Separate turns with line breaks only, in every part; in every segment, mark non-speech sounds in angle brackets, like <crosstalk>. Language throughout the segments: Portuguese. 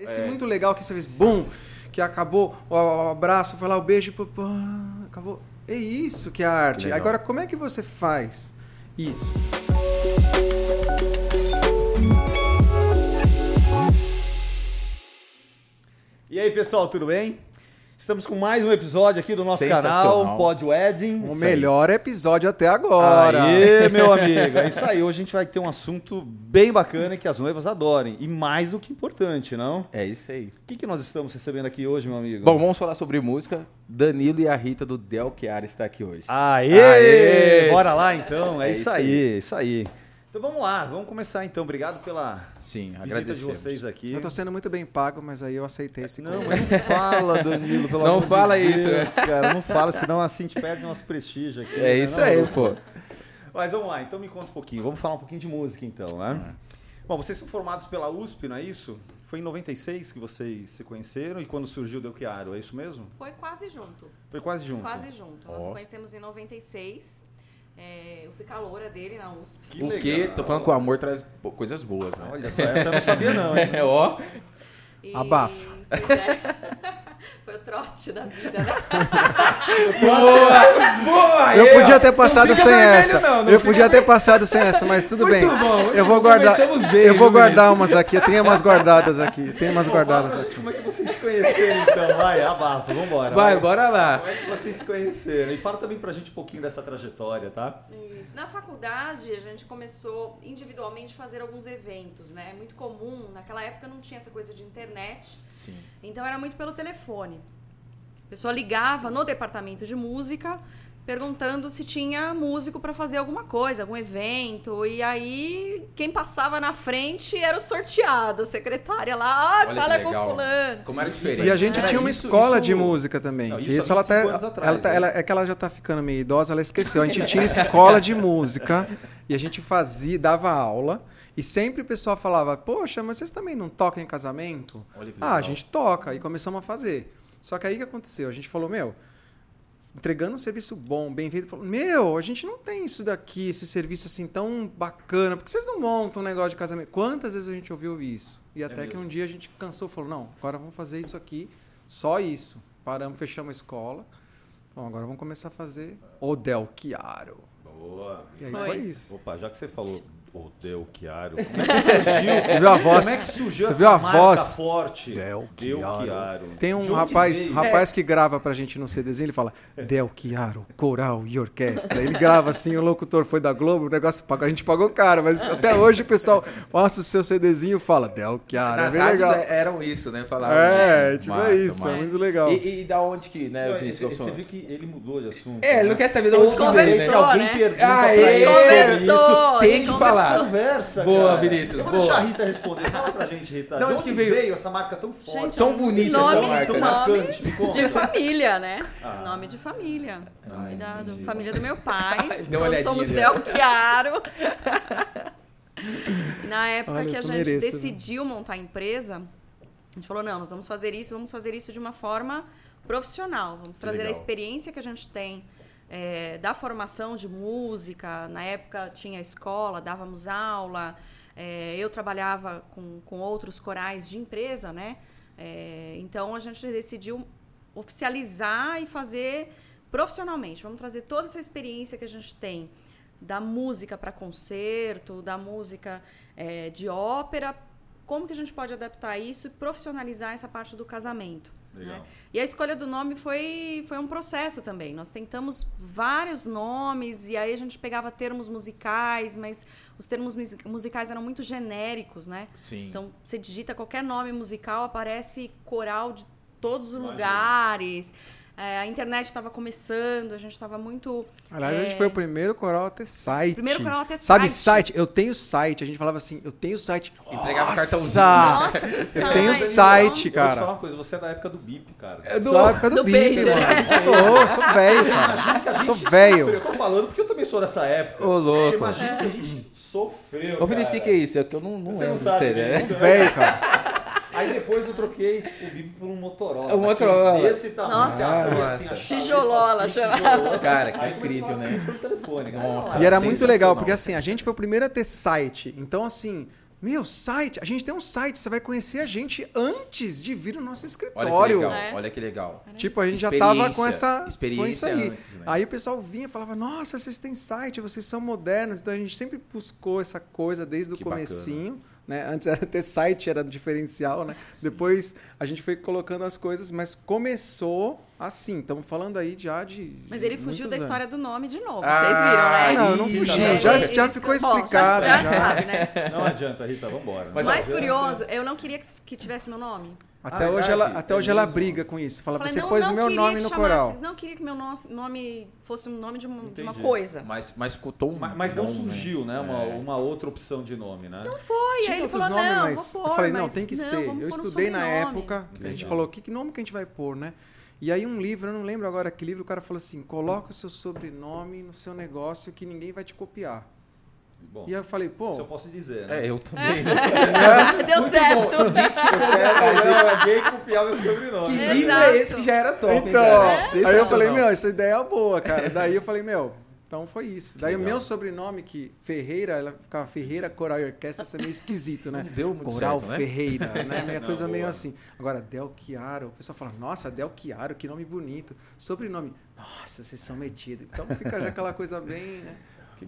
Esse é. muito legal que você fez, bum, que acabou o, abraço, foi lá o beijo, pô, pô, acabou. É isso que é a arte. Legal. Agora, como é que você faz isso?
E aí, pessoal, tudo bem? Estamos com mais um episódio aqui do nosso canal, Pod Wedding.
O melhor episódio até agora.
Aê, meu amigo. É isso aí. Hoje a gente vai ter um assunto bem bacana que as noivas adorem. E mais do que importante, não?
É isso aí.
O que, que nós estamos recebendo aqui hoje, meu amigo?
Bom, vamos falar sobre música. Danilo e a Rita do Del Chiara está aqui hoje.
Aê! Aê! Bora lá então. É, é isso, isso aí, aí, isso aí. Então vamos lá, vamos começar então. Obrigado pela
Sim,
visita de vocês aqui.
Eu estou sendo muito bem pago, mas aí eu aceitei esse
Não, mas não fala, Danilo, pelo
não
amor
fala
de
isso,
Deus, cara. Não fala, senão assim a gente perde nosso prestígio aqui.
É né? isso não, aí, pô.
Mas vamos lá, então me conta um pouquinho. Vamos falar um pouquinho de música então, né? É. Bom, vocês são formados pela USP, não é isso? Foi em 96 que vocês se conheceram e quando surgiu o Del Chiaro, é isso mesmo?
Foi quase junto.
Foi quase junto.
Quase junto. Oh. Nós nos conhecemos em 96 é, eu fui caloura dele na USP.
Que o quê? Tô falando que o amor traz coisas boas, né?
Olha só, essa eu não sabia não, <laughs> hein?
É, ó.
E,
Abafa.
É, <laughs> foi o trote da vida, né? <laughs>
boa! Boa! Eu podia ter passado sem essa. Não, não eu podia ter passado sem essa, mas tudo
Muito
bem.
Bom.
Eu vou guardar. Bem, eu vou guardar umas aqui. Eu tenho umas guardadas aqui. Tem umas guardadas aqui.
Como é que vocês se conheceram então? Vai, abafa, vambora.
Vai, vai, bora lá.
Como é que vocês se conheceram? E fala também pra gente um pouquinho dessa trajetória, tá?
Isso. Na faculdade, a gente começou individualmente a fazer alguns eventos, né? É muito comum. Naquela época não tinha essa coisa de internet.
Sim.
Então era muito pelo telefone. A pessoa ligava no departamento de música perguntando se tinha músico para fazer alguma coisa, algum evento. E aí, quem passava na frente era o sorteado, a secretária lá, ah, fala com fulano.
Como era diferente.
E a gente era tinha uma isso, escola isso... de música também. Não, isso, isso ela até. Ela, ela, tá, ela, é que ela já tá ficando meio idosa, ela esqueceu. A gente tinha escola de música e a gente fazia, dava aula. E sempre o pessoal falava, poxa, mas vocês também não tocam em casamento? ah, a gente toca. E começamos a fazer. Só que aí o que aconteceu? A gente falou, meu, entregando um serviço bom, bem feito, falou, meu, a gente não tem isso daqui, esse serviço assim tão bacana, porque vocês não montam um negócio de casamento? Quantas vezes a gente ouviu isso? E é até é que um dia a gente cansou e falou, não, agora vamos fazer isso aqui, só isso. Paramos, fechamos a escola. Bom, agora vamos começar a fazer o Del Chiaro.
Boa.
E aí foi, foi isso.
Opa, já que você falou o Del Chiaro. <laughs> Como é que surgiu?
Você viu a voz?
Como é que surgiu
Você viu a voz?
forte?
Del Chiaro. Tem um rapaz, que rapaz que grava pra gente no CDzinho, ele fala Del Chiaro, coral e orquestra. Ele grava assim, o locutor foi da Globo, o negócio a gente pagou caro, mas até hoje o pessoal mostra o seu CDzinho e fala Del Chiaro.
Nas
é legal.
eram isso, né? Falavam
é, tipo massa, é isso, massa. é muito legal.
E, e, da onde que, né,
esse, Você viu que ele mudou de assunto.
É, ele não quer saber de onde
que veio, né?
Alguém pergunta
ah,
pra ele
isso, tem que falar.
Conversa,
boa, cara. Vinícius.
Eu vou boa. deixar a Rita responder. Fala pra gente, Rita. De, onde, que veio? veio? essa marca tão forte? Gente,
tão bonita
nome,
essa marca.
Tão né? marcante. De família, né? Ah. Nome de família. Nome da do, família do meu pai. <laughs> Nós somos Del Chiaro. <laughs> Na época Olha, que a gente mereço, né? decidiu né? montar a empresa, a gente falou, não, nós vamos fazer isso, vamos fazer isso de uma forma profissional. Vamos trazer Legal. a experiência que a gente tem é, da formação de música. Na época tinha escola, dávamos aula. É, eu trabalhava com, com outros corais de empresa, né? É, então a gente decidiu oficializar e fazer profissionalmente. Vamos trazer toda essa experiência que a gente tem da música para concerto, da música é, de ópera. Como que a gente pode adaptar isso e profissionalizar essa parte do casamento? Né? E a escolha do nome foi, foi um processo também. Nós tentamos vários nomes e aí a gente pegava termos musicais, mas os termos musicais eram muito genéricos, né?
Sim.
Então, você digita qualquer nome musical, aparece coral de todos os Imagina. lugares. É, a internet estava começando, a gente estava muito.
Aliás, é... a gente foi o primeiro coral a ter site.
Primeiro coral a ter
Sabe, site? site? Eu tenho site. A gente falava assim, eu tenho site.
Entregava cartãozinho.
Nossa,
eu tenho site, cara. Vou te
falar uma coisa, você é da época do BIP, cara.
É do, sou da época do, do BIP, beijo, mano. Né? Sou, sou velho, cara. Sou velho.
Eu tô falando porque eu também sou dessa época.
Ô, louco.
Você imagina que a gente sofreu.
Ô, Vinícius, o que, que é isso? É que eu não, não
você
lembro.
Não sabe,
né?
Sou velho, cara.
Aí depois eu troquei o bip por um Motorola.
O Motorola.
Desse tamanho.
Nossa, assim, assim, tijolola.
Assim, tijolola. Cara, que
Aí
incrível, né?
Telefone,
Nossa, e era muito legal, porque assim, a gente foi o primeiro a ter site. Então, assim, Meu, site, a gente tem um site, você vai conhecer a gente antes de vir no nosso escritório.
Olha que legal, é. olha que legal.
Tipo, a gente já tava com essa experiência com isso aí. Antes, né? Aí o pessoal vinha e falava: "Nossa, vocês têm site, vocês são modernos". Então a gente sempre buscou essa coisa desde o que comecinho. Bacana. Né? Antes era ter site, era diferencial, né? Depois a gente foi colocando as coisas, mas começou assim. Estamos falando aí já de.
Mas ele fugiu da anos. história do nome de novo. Ah, Vocês viram, né?
Não, eu não fugi. Já, já ficou explicado.
já, já, sabe, né? Não adianta, Rita, vamos embora.
Mas mais curioso, eu não queria que tivesse meu nome.
Até, ah, hoje, ela, até é hoje ela briga com isso. Fala, falei, você não, pôs o meu nome no coral.
Não queria que meu nome fosse um nome de uma, de uma coisa.
Mas, mas ficou
Mas, mas não surgiu, né? Uma, é. uma outra opção de nome, né?
Não foi. Tinha aí ele falou, nomes, não, mas
pôr, eu falei, não, tem que não, ser. Eu estudei na época, a gente falou, que nome que a gente vai pôr, né? E aí um livro, eu não lembro agora que livro, o cara falou assim, coloca o seu sobrenome no seu negócio que ninguém vai te copiar. Bom, e eu falei, pô.
Isso eu posso dizer, né?
É, eu também.
É. <laughs> <laughs> Deu Muito certo. Bom.
Eu peguei e copiar meu sobrenome.
Que livro é esse que já era top?
Então, hein, aí eu falei, meu, essa ideia é boa, cara. Daí eu falei, meu, então foi isso. Daí o meu sobrenome, que Ferreira, ela ficava Ferreira Coral e Orquestra, isso é meio esquisito, né? <laughs>
Não deu muito
Coral
certo, né?
Ferreira, né? <laughs> Minha coisa boa. meio assim. Agora, Del Chiaro, o pessoal fala, nossa, Del Chiaro, que nome bonito. Sobrenome, nossa, vocês são metidos. Então fica já aquela coisa bem, né?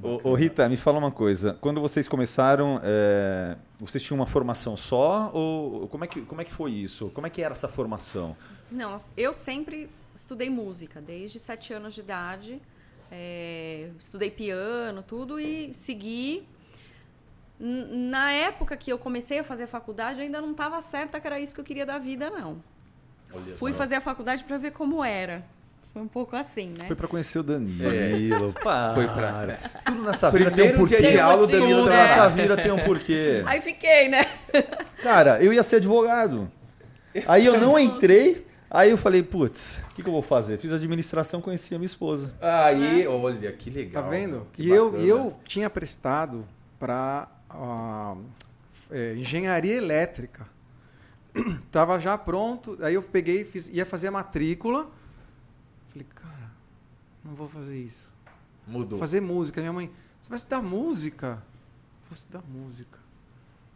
Ô, ô, Rita, me fala uma coisa. Quando vocês começaram, é, vocês tinham uma formação só? Ou como é, que, como é que foi isso? Como é que era essa formação?
Não, eu sempre estudei música, desde sete anos de idade. É, estudei piano, tudo, e segui. Na época que eu comecei a fazer a faculdade, ainda não estava certa que era isso que eu queria da vida, não. Olha Fui só. fazer a faculdade para ver como era. Foi um pouco assim, né?
Foi para conhecer o Danilo. É. Para. Foi
pra...
Tudo nessa vida Primeiro tem um porquê.
Dia de aula, o Danilo
Tudo nessa vida tem um porquê.
Aí fiquei, né?
Cara, eu ia ser advogado. Aí eu não entrei. Aí eu falei, putz, o que, que, eu vou fazer? Fiz administração, conheci a minha esposa.
Aí, olha, que legal.
Tá vendo? Que e eu, eu tinha prestado para uh, é, engenharia elétrica. <clears throat> Tava já pronto, aí eu peguei, fiz, ia fazer a matrícula. Falei, cara, não vou fazer isso.
Mudou.
Vou fazer música. Minha mãe, você vai estudar música? Vou estudar música.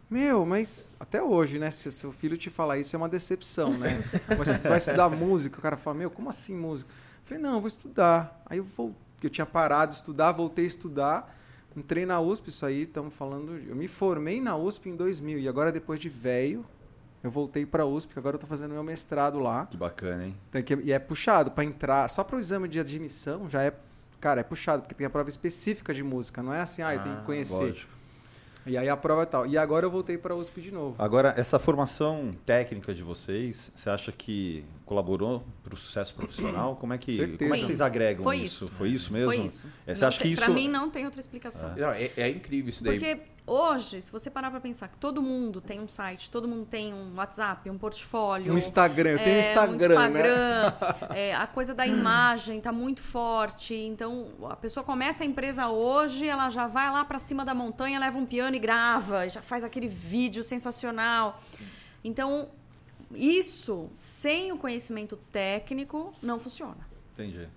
Meu, mas até hoje, né? Se o seu filho te falar isso, é uma decepção, né? Você vai estudar música, o cara fala, meu, como assim música? Eu falei, não, eu vou estudar. Aí eu vou, eu tinha parado de estudar, voltei a estudar, entrei na USP, isso aí, estamos falando. Eu me formei na USP em 2000, e agora, depois de velho, eu voltei para a USP, agora eu estou fazendo meu mestrado lá.
Que bacana, hein?
Que, e é puxado para entrar, só para o exame de admissão já é, cara, é puxado, porque tem a prova específica de música, não é assim, ah, eu tenho que ah, conhecer. Lógico. E aí a prova é tal. E agora eu voltei para USP de novo.
Agora, essa formação técnica de vocês, você acha que colaborou para o sucesso profissional? Como é que, como é que vocês agregam
Foi
isso?
isso?
Foi isso mesmo?
Foi isso.
É, você acha que isso...
Para mim não tem outra explicação.
É. é, é incrível isso daí.
Porque hoje, se você parar para pensar que todo mundo tem um site, todo mundo tem um WhatsApp, um portfólio.
Um Instagram, eu tenho é, Instagram, um Instagram,
né? é, a coisa da imagem está muito forte. Então, a pessoa começa a empresa hoje, ela já vai lá para cima da montanha, leva um piano e grava, já faz aquele vídeo sensacional. Então, isso, sem o conhecimento técnico, não funciona.
Entendi.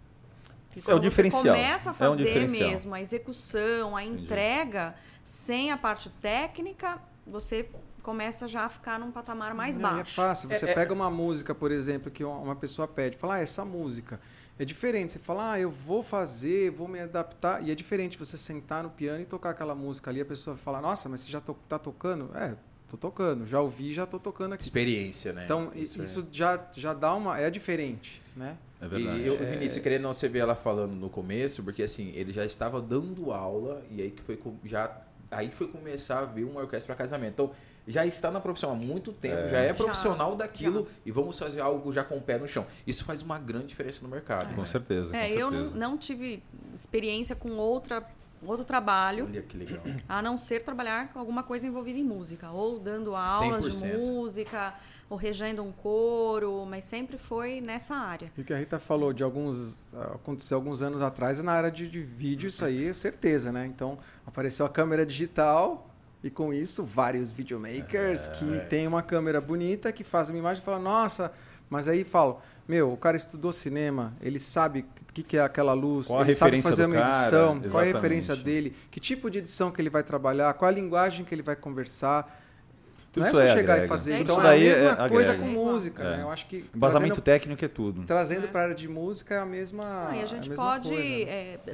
é o diferencial. Você começa a fazer é um mesmo a execução, a Entendi. entrega sem a parte técnica, você começa já a ficar num patamar mais
Não,
baixo.
É fácil. Você é, é pega é... uma música, por exemplo, que uma pessoa pede, fala, ah, essa música. É diferente. Você fala, ah, eu vou fazer, vou me adaptar. E é diferente você sentar no piano e tocar aquela música ali. A pessoa fala, nossa, mas você já to tá tocando? É, tô tocando. Já ouvi, já tô tocando aqui.
Experiência, né?
Então, isso, isso já, já dá uma... É diferente, né?
É verdade. E eu, é... Vinícius, querendo não você ver ela falando no começo, porque assim, ele já estava dando aula e aí que foi já aí que foi começar a ver uma orquestra para casamento. Então, já está na profissão há muito tempo, é. já é profissional já, daquilo já. e vamos fazer algo já com o pé no chão. Isso faz uma grande diferença no mercado.
É. Com certeza. É,
com
eu
certeza. Não, não tive experiência com outra outro trabalho.
Olha que legal.
A não ser trabalhar com alguma coisa envolvida em música, ou dando aulas 100%. de música, ou regendo um coro, mas sempre foi nessa área.
E o que a Rita falou de alguns. aconteceu alguns anos atrás, na área de, de vídeo, isso aí é certeza, né? Então, apareceu a câmera digital. E com isso, vários videomakers é, que é. tem uma câmera bonita, que faz uma imagem e fala, nossa, Mas aí falo, meu, o cara estudou cinema, ele sabe o que, que, é aquela luz,
qual
ele
sabe
fazer
uma
edição,
cara,
qual é a referência dele, que tipo de edição que ele vai trabalhar, qual a linguagem que ele vai conversar. Tudo não é só é chegar agrega. e fazer. É, então é a mesma é, coisa com música, né? Eu acho que.
Embasamento trazendo, técnico é tudo.
Trazendo para a área de música é a mesma.
Ah, e a gente
a
pode,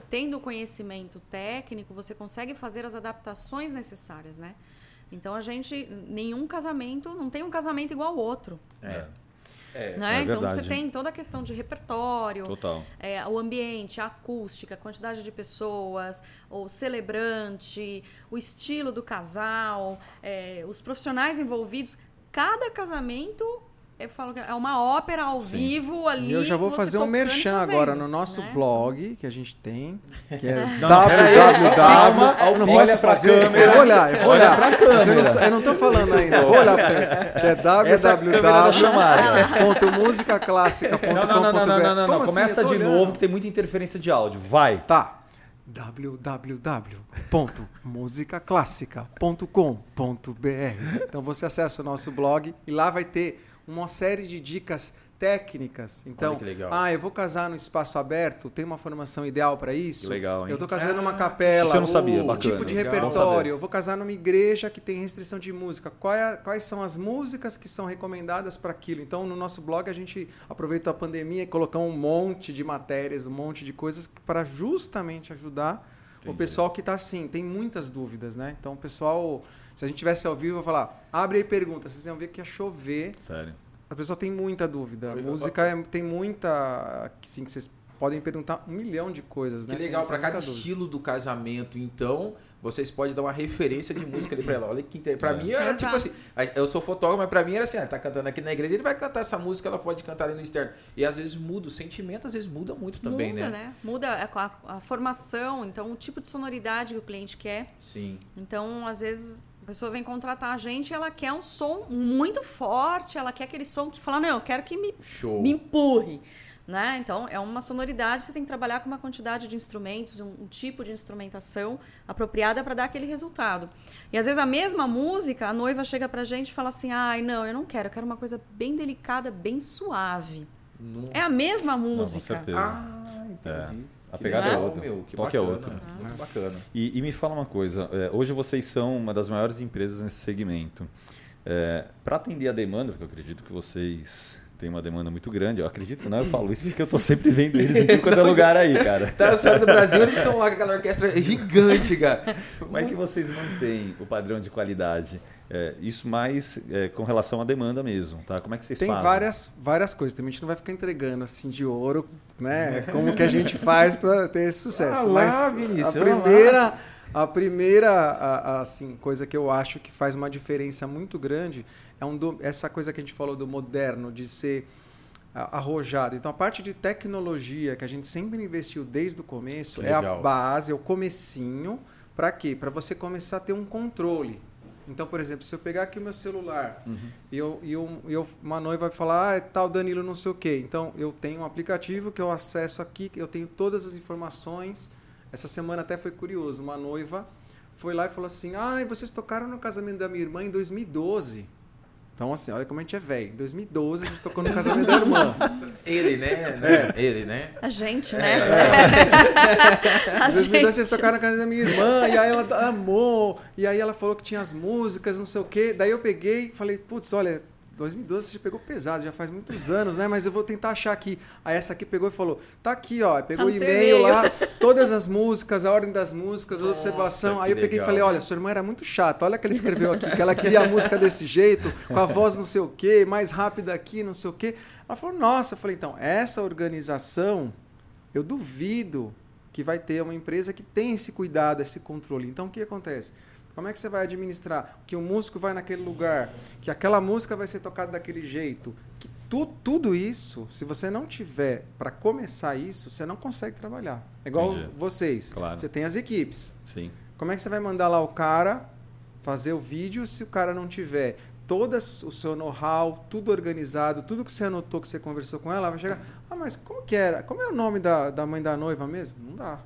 tendo conhecimento técnico, você consegue fazer as adaptações necessárias, né? Então a gente. Nenhum casamento, não tem um casamento igual ao outro.
É.
É, né? é então você tem toda a questão de repertório, é, o ambiente, a acústica, a quantidade de pessoas, o celebrante, o estilo do casal, é, os profissionais envolvidos. Cada casamento eu falo que é uma ópera ao Sim. vivo ali.
E eu já vou fazer um merchan fazendo, agora no nosso né? blog que a gente tem, que é www.
Não posso fazer. Câmera.
Eu vou olhar, eu vou olhar. Pra câmera. Eu não estou falando ainda. Vou olhar pra Que é www.musicaclássica.com.br.
Não, não, não, não, não, não. Começa de novo que tem muita interferência de áudio. Vai.
Tá www.musicaclássica.com.br. Então você acessa o nosso blog e lá vai ter uma série de dicas técnicas. Então, ah, eu vou casar no espaço aberto, tem uma formação ideal para isso? Que
legal, hein?
Eu estou casando ah, numa capela,
eu não sabia,
o, tipo de legal. repertório, eu vou casar numa igreja que tem restrição de música. É, quais são as músicas que são recomendadas para aquilo? Então, no nosso blog a gente aproveitou a pandemia e colocou um monte de matérias, um monte de coisas para justamente ajudar Entendi. o pessoal que está assim, tem muitas dúvidas, né? Então, o pessoal se a gente tivesse ao vivo, eu falar, abre aí pergunta. Vocês iam ver que ia chover.
Sério.
A pessoa tem muita dúvida. A música é, tem muita. Sim, que vocês podem perguntar um milhão de coisas,
que
né?
Que legal, para cada dúvida. estilo do casamento, então, vocês podem dar uma referência de música ali para ela. Olha que Para é. mim era tipo assim, eu sou fotógrafo, mas para mim era assim, ah, tá cantando aqui na igreja, ele vai cantar essa música, ela pode cantar ali no externo. E às vezes muda, o sentimento às vezes muda muito também,
muda,
né? né?
Muda a, a, formação, então o tipo de sonoridade que o cliente quer.
Sim.
Então, às vezes a pessoa vem contratar a gente e ela quer um som muito forte, ela quer aquele som que fala, não, eu quero que me, me empurre. Né? Então, é uma sonoridade, você tem que trabalhar com uma quantidade de instrumentos, um, um tipo de instrumentação apropriada para dar aquele resultado. E às vezes a mesma música, a noiva chega pra gente e fala assim: ai, não, eu não quero, eu quero uma coisa bem delicada, bem suave. Nossa. É a mesma música.
Não, com certeza.
Ah, entendi.
É. A pegada é outra. Meu, que Toque é bacana, é outro.
Muito bacana.
E, e, me fala uma coisa, é, hoje vocês são uma das maiores empresas nesse segmento. É, Para atender a demanda, porque eu acredito que vocês têm uma demanda muito grande, eu acredito, não, eu falo isso porque eu estou sempre vendo eles em todo <laughs> lugar aí, cara.
Tá no do Brasil, eles estão lá com aquela orquestra gigante, cara.
Como é que vocês mantêm o padrão de qualidade? É, isso mais é, com relação à demanda mesmo, tá? Como é que vocês
Tem
fazem?
Tem várias, várias coisas. Também a gente não vai ficar entregando assim de ouro, né? <laughs> Como que a gente faz para ter esse sucesso. Ah, Mas lá, Vinícius, a primeira, a primeira a, a, assim, coisa que eu acho que faz uma diferença muito grande é um do, essa coisa que a gente falou do moderno, de ser arrojado. Então a parte de tecnologia que a gente sempre investiu desde o começo é a base, é o comecinho. Para quê? Para você começar a ter um controle. Então, por exemplo, se eu pegar aqui o meu celular uhum. e, eu, e eu, eu, uma noiva vai falar, ah, é tal Danilo não sei o quê. Então, eu tenho um aplicativo que eu acesso aqui, eu tenho todas as informações. Essa semana até foi curioso, uma noiva foi lá e falou assim, ah, vocês tocaram no casamento da minha irmã em 2012. Então, assim, olha como a gente é velho. Em 2012, a gente tocou no casamento da irmã.
Ele, né? É. Ele, né?
A gente, né? É. <laughs>
a em 2012, vocês tocaram no casamento da minha irmã, e aí ela amou, e aí ela falou que tinha as músicas, não sei o quê. Daí eu peguei e falei, putz, olha, 2012 você pegou pesado, já faz muitos anos, né? Mas eu vou tentar achar aqui. Aí essa aqui pegou e falou: tá aqui, ó. Pegou o tá e-mail lá, todas as músicas, a ordem das músicas, a observação. Aí eu peguei legal, e falei: olha, sua irmã era muito chata. Olha que ela escreveu aqui, que ela queria a música desse jeito, com a voz não sei o quê, mais rápida aqui, não sei o quê. Ela falou: nossa, eu falei, então, essa organização, eu duvido que vai ter uma empresa que tem esse cuidado, esse controle. Então o que acontece? Como é que você vai administrar que o músico vai naquele lugar, que aquela música vai ser tocada daquele jeito? Que tu, tudo isso, se você não tiver para começar isso, você não consegue trabalhar. É igual Entendi. vocês.
Claro.
Você tem as equipes.
Sim.
Como é que você vai mandar lá o cara fazer o vídeo se o cara não tiver todo o seu know-how, tudo organizado, tudo que você anotou, que você conversou com ela, vai chegar. Ah, mas como que era? Como é o nome da, da mãe da noiva mesmo? Não dá.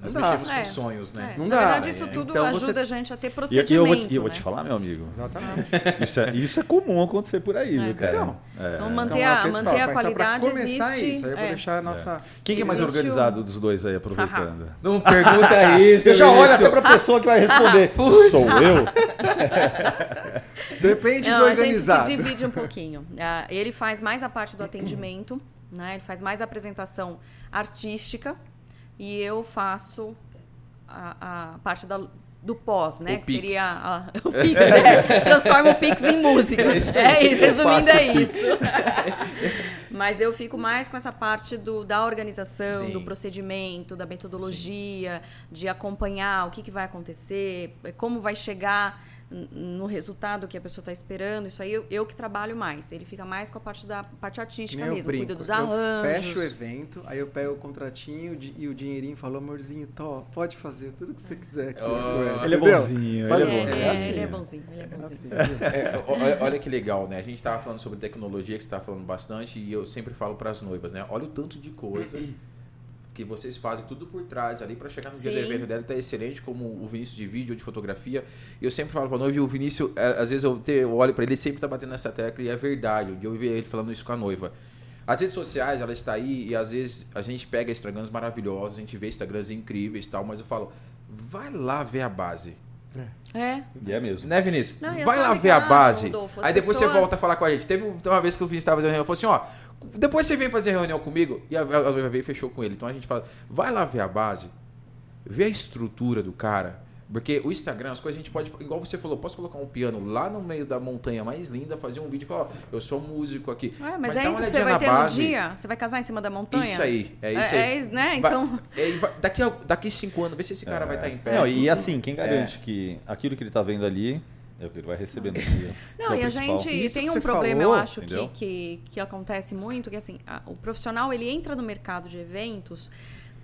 Nós não mexemos é. com sonhos, né?
É. Não Na dá. verdade, isso tudo então ajuda você... a gente a ter procedimento. E
eu,
vou,
te, eu vou te falar, meu amigo. Exatamente. isso, é, isso é comum acontecer por aí, viu, cara?
Então, então manter, então, a, manter a qualidade
Pra começar existe, isso, aí eu vou deixar a nossa...
Quem que é mais organizado dos dois aí, aproveitando?
não pergunta <laughs> isso.
Você já olha até pra pessoa que vai responder. <laughs> Sou eu? <laughs>
Depende do organizado.
A gente se divide um pouquinho. Ah, ele faz mais a parte do atendimento, né? Ele faz mais a apresentação artística e eu faço a, a parte da, do pós, né? O que Pix. seria a, <laughs> o Pix, é, transforma o Pix em música. É isso, é isso resumindo é isso. <laughs> Mas eu fico mais com essa parte do, da organização, Sim. do procedimento, da metodologia, Sim. de acompanhar o que, que vai acontecer, como vai chegar no resultado que a pessoa está esperando. Isso aí eu, eu, que trabalho mais. Ele fica mais com a parte da parte artística mesmo, brinco. cuida dos arranjos.
Eu fecho o evento, aí eu pego o contratinho e o dinheirinho e falo, amorzinho, tô, pode fazer tudo que você quiser aqui.
Oh, ele é bonzinho, ele é, bonzinho. É,
é, ele é bonzinho. Ele é bonzinho. É,
olha, olha, que legal, né? A gente estava falando sobre tecnologia, que você estava falando bastante, e eu sempre falo para as noivas, né? Olha o tanto de coisa que vocês fazem tudo por trás ali para chegar no Sim. dia do evento dela tá excelente, como o Vinícius de vídeo, de fotografia. E eu sempre falo para noiva, e o Vinícius, é, às vezes eu, te, eu olho para ele, ele sempre tá batendo nessa tecla e é verdade. Eu vi ele falando isso com a noiva. As redes sociais, ela está aí e às vezes a gente pega Instagrams maravilhosos, a gente vê Instagrams incríveis e tal, mas eu falo, vai lá ver a base.
É. é.
E é mesmo.
Né, Vinícius? Não, vai lá ver a base. Rodolfo, aí depois pessoas... você volta a falar com a gente. Teve uma vez que o Vinícius estava fazendo reunião, falou assim, ó, depois você vem fazer reunião comigo e a noiva veio e fechou com ele. Então a gente fala, vai lá ver a base, vê a estrutura do cara. Porque o Instagram, as coisas a gente pode. Igual você falou, posso colocar um piano lá no meio da montanha mais linda, fazer um vídeo e falar, ó, eu sou músico aqui.
É, mas, mas é isso que você vai ter base. no dia? Você vai casar em cima da montanha?
Isso aí, é isso é,
aí. É, né? Então.
Vai, é, daqui, a, daqui cinco anos, vê se esse cara vai estar em pé.
Não, e assim, quem garante é. que aquilo que ele está vendo ali é o que ele vai receber no dia.
Não, é e a gente Isso tem um problema, falou, eu acho, que, que, que, acontece muito, que assim, a, o profissional ele entra no mercado de eventos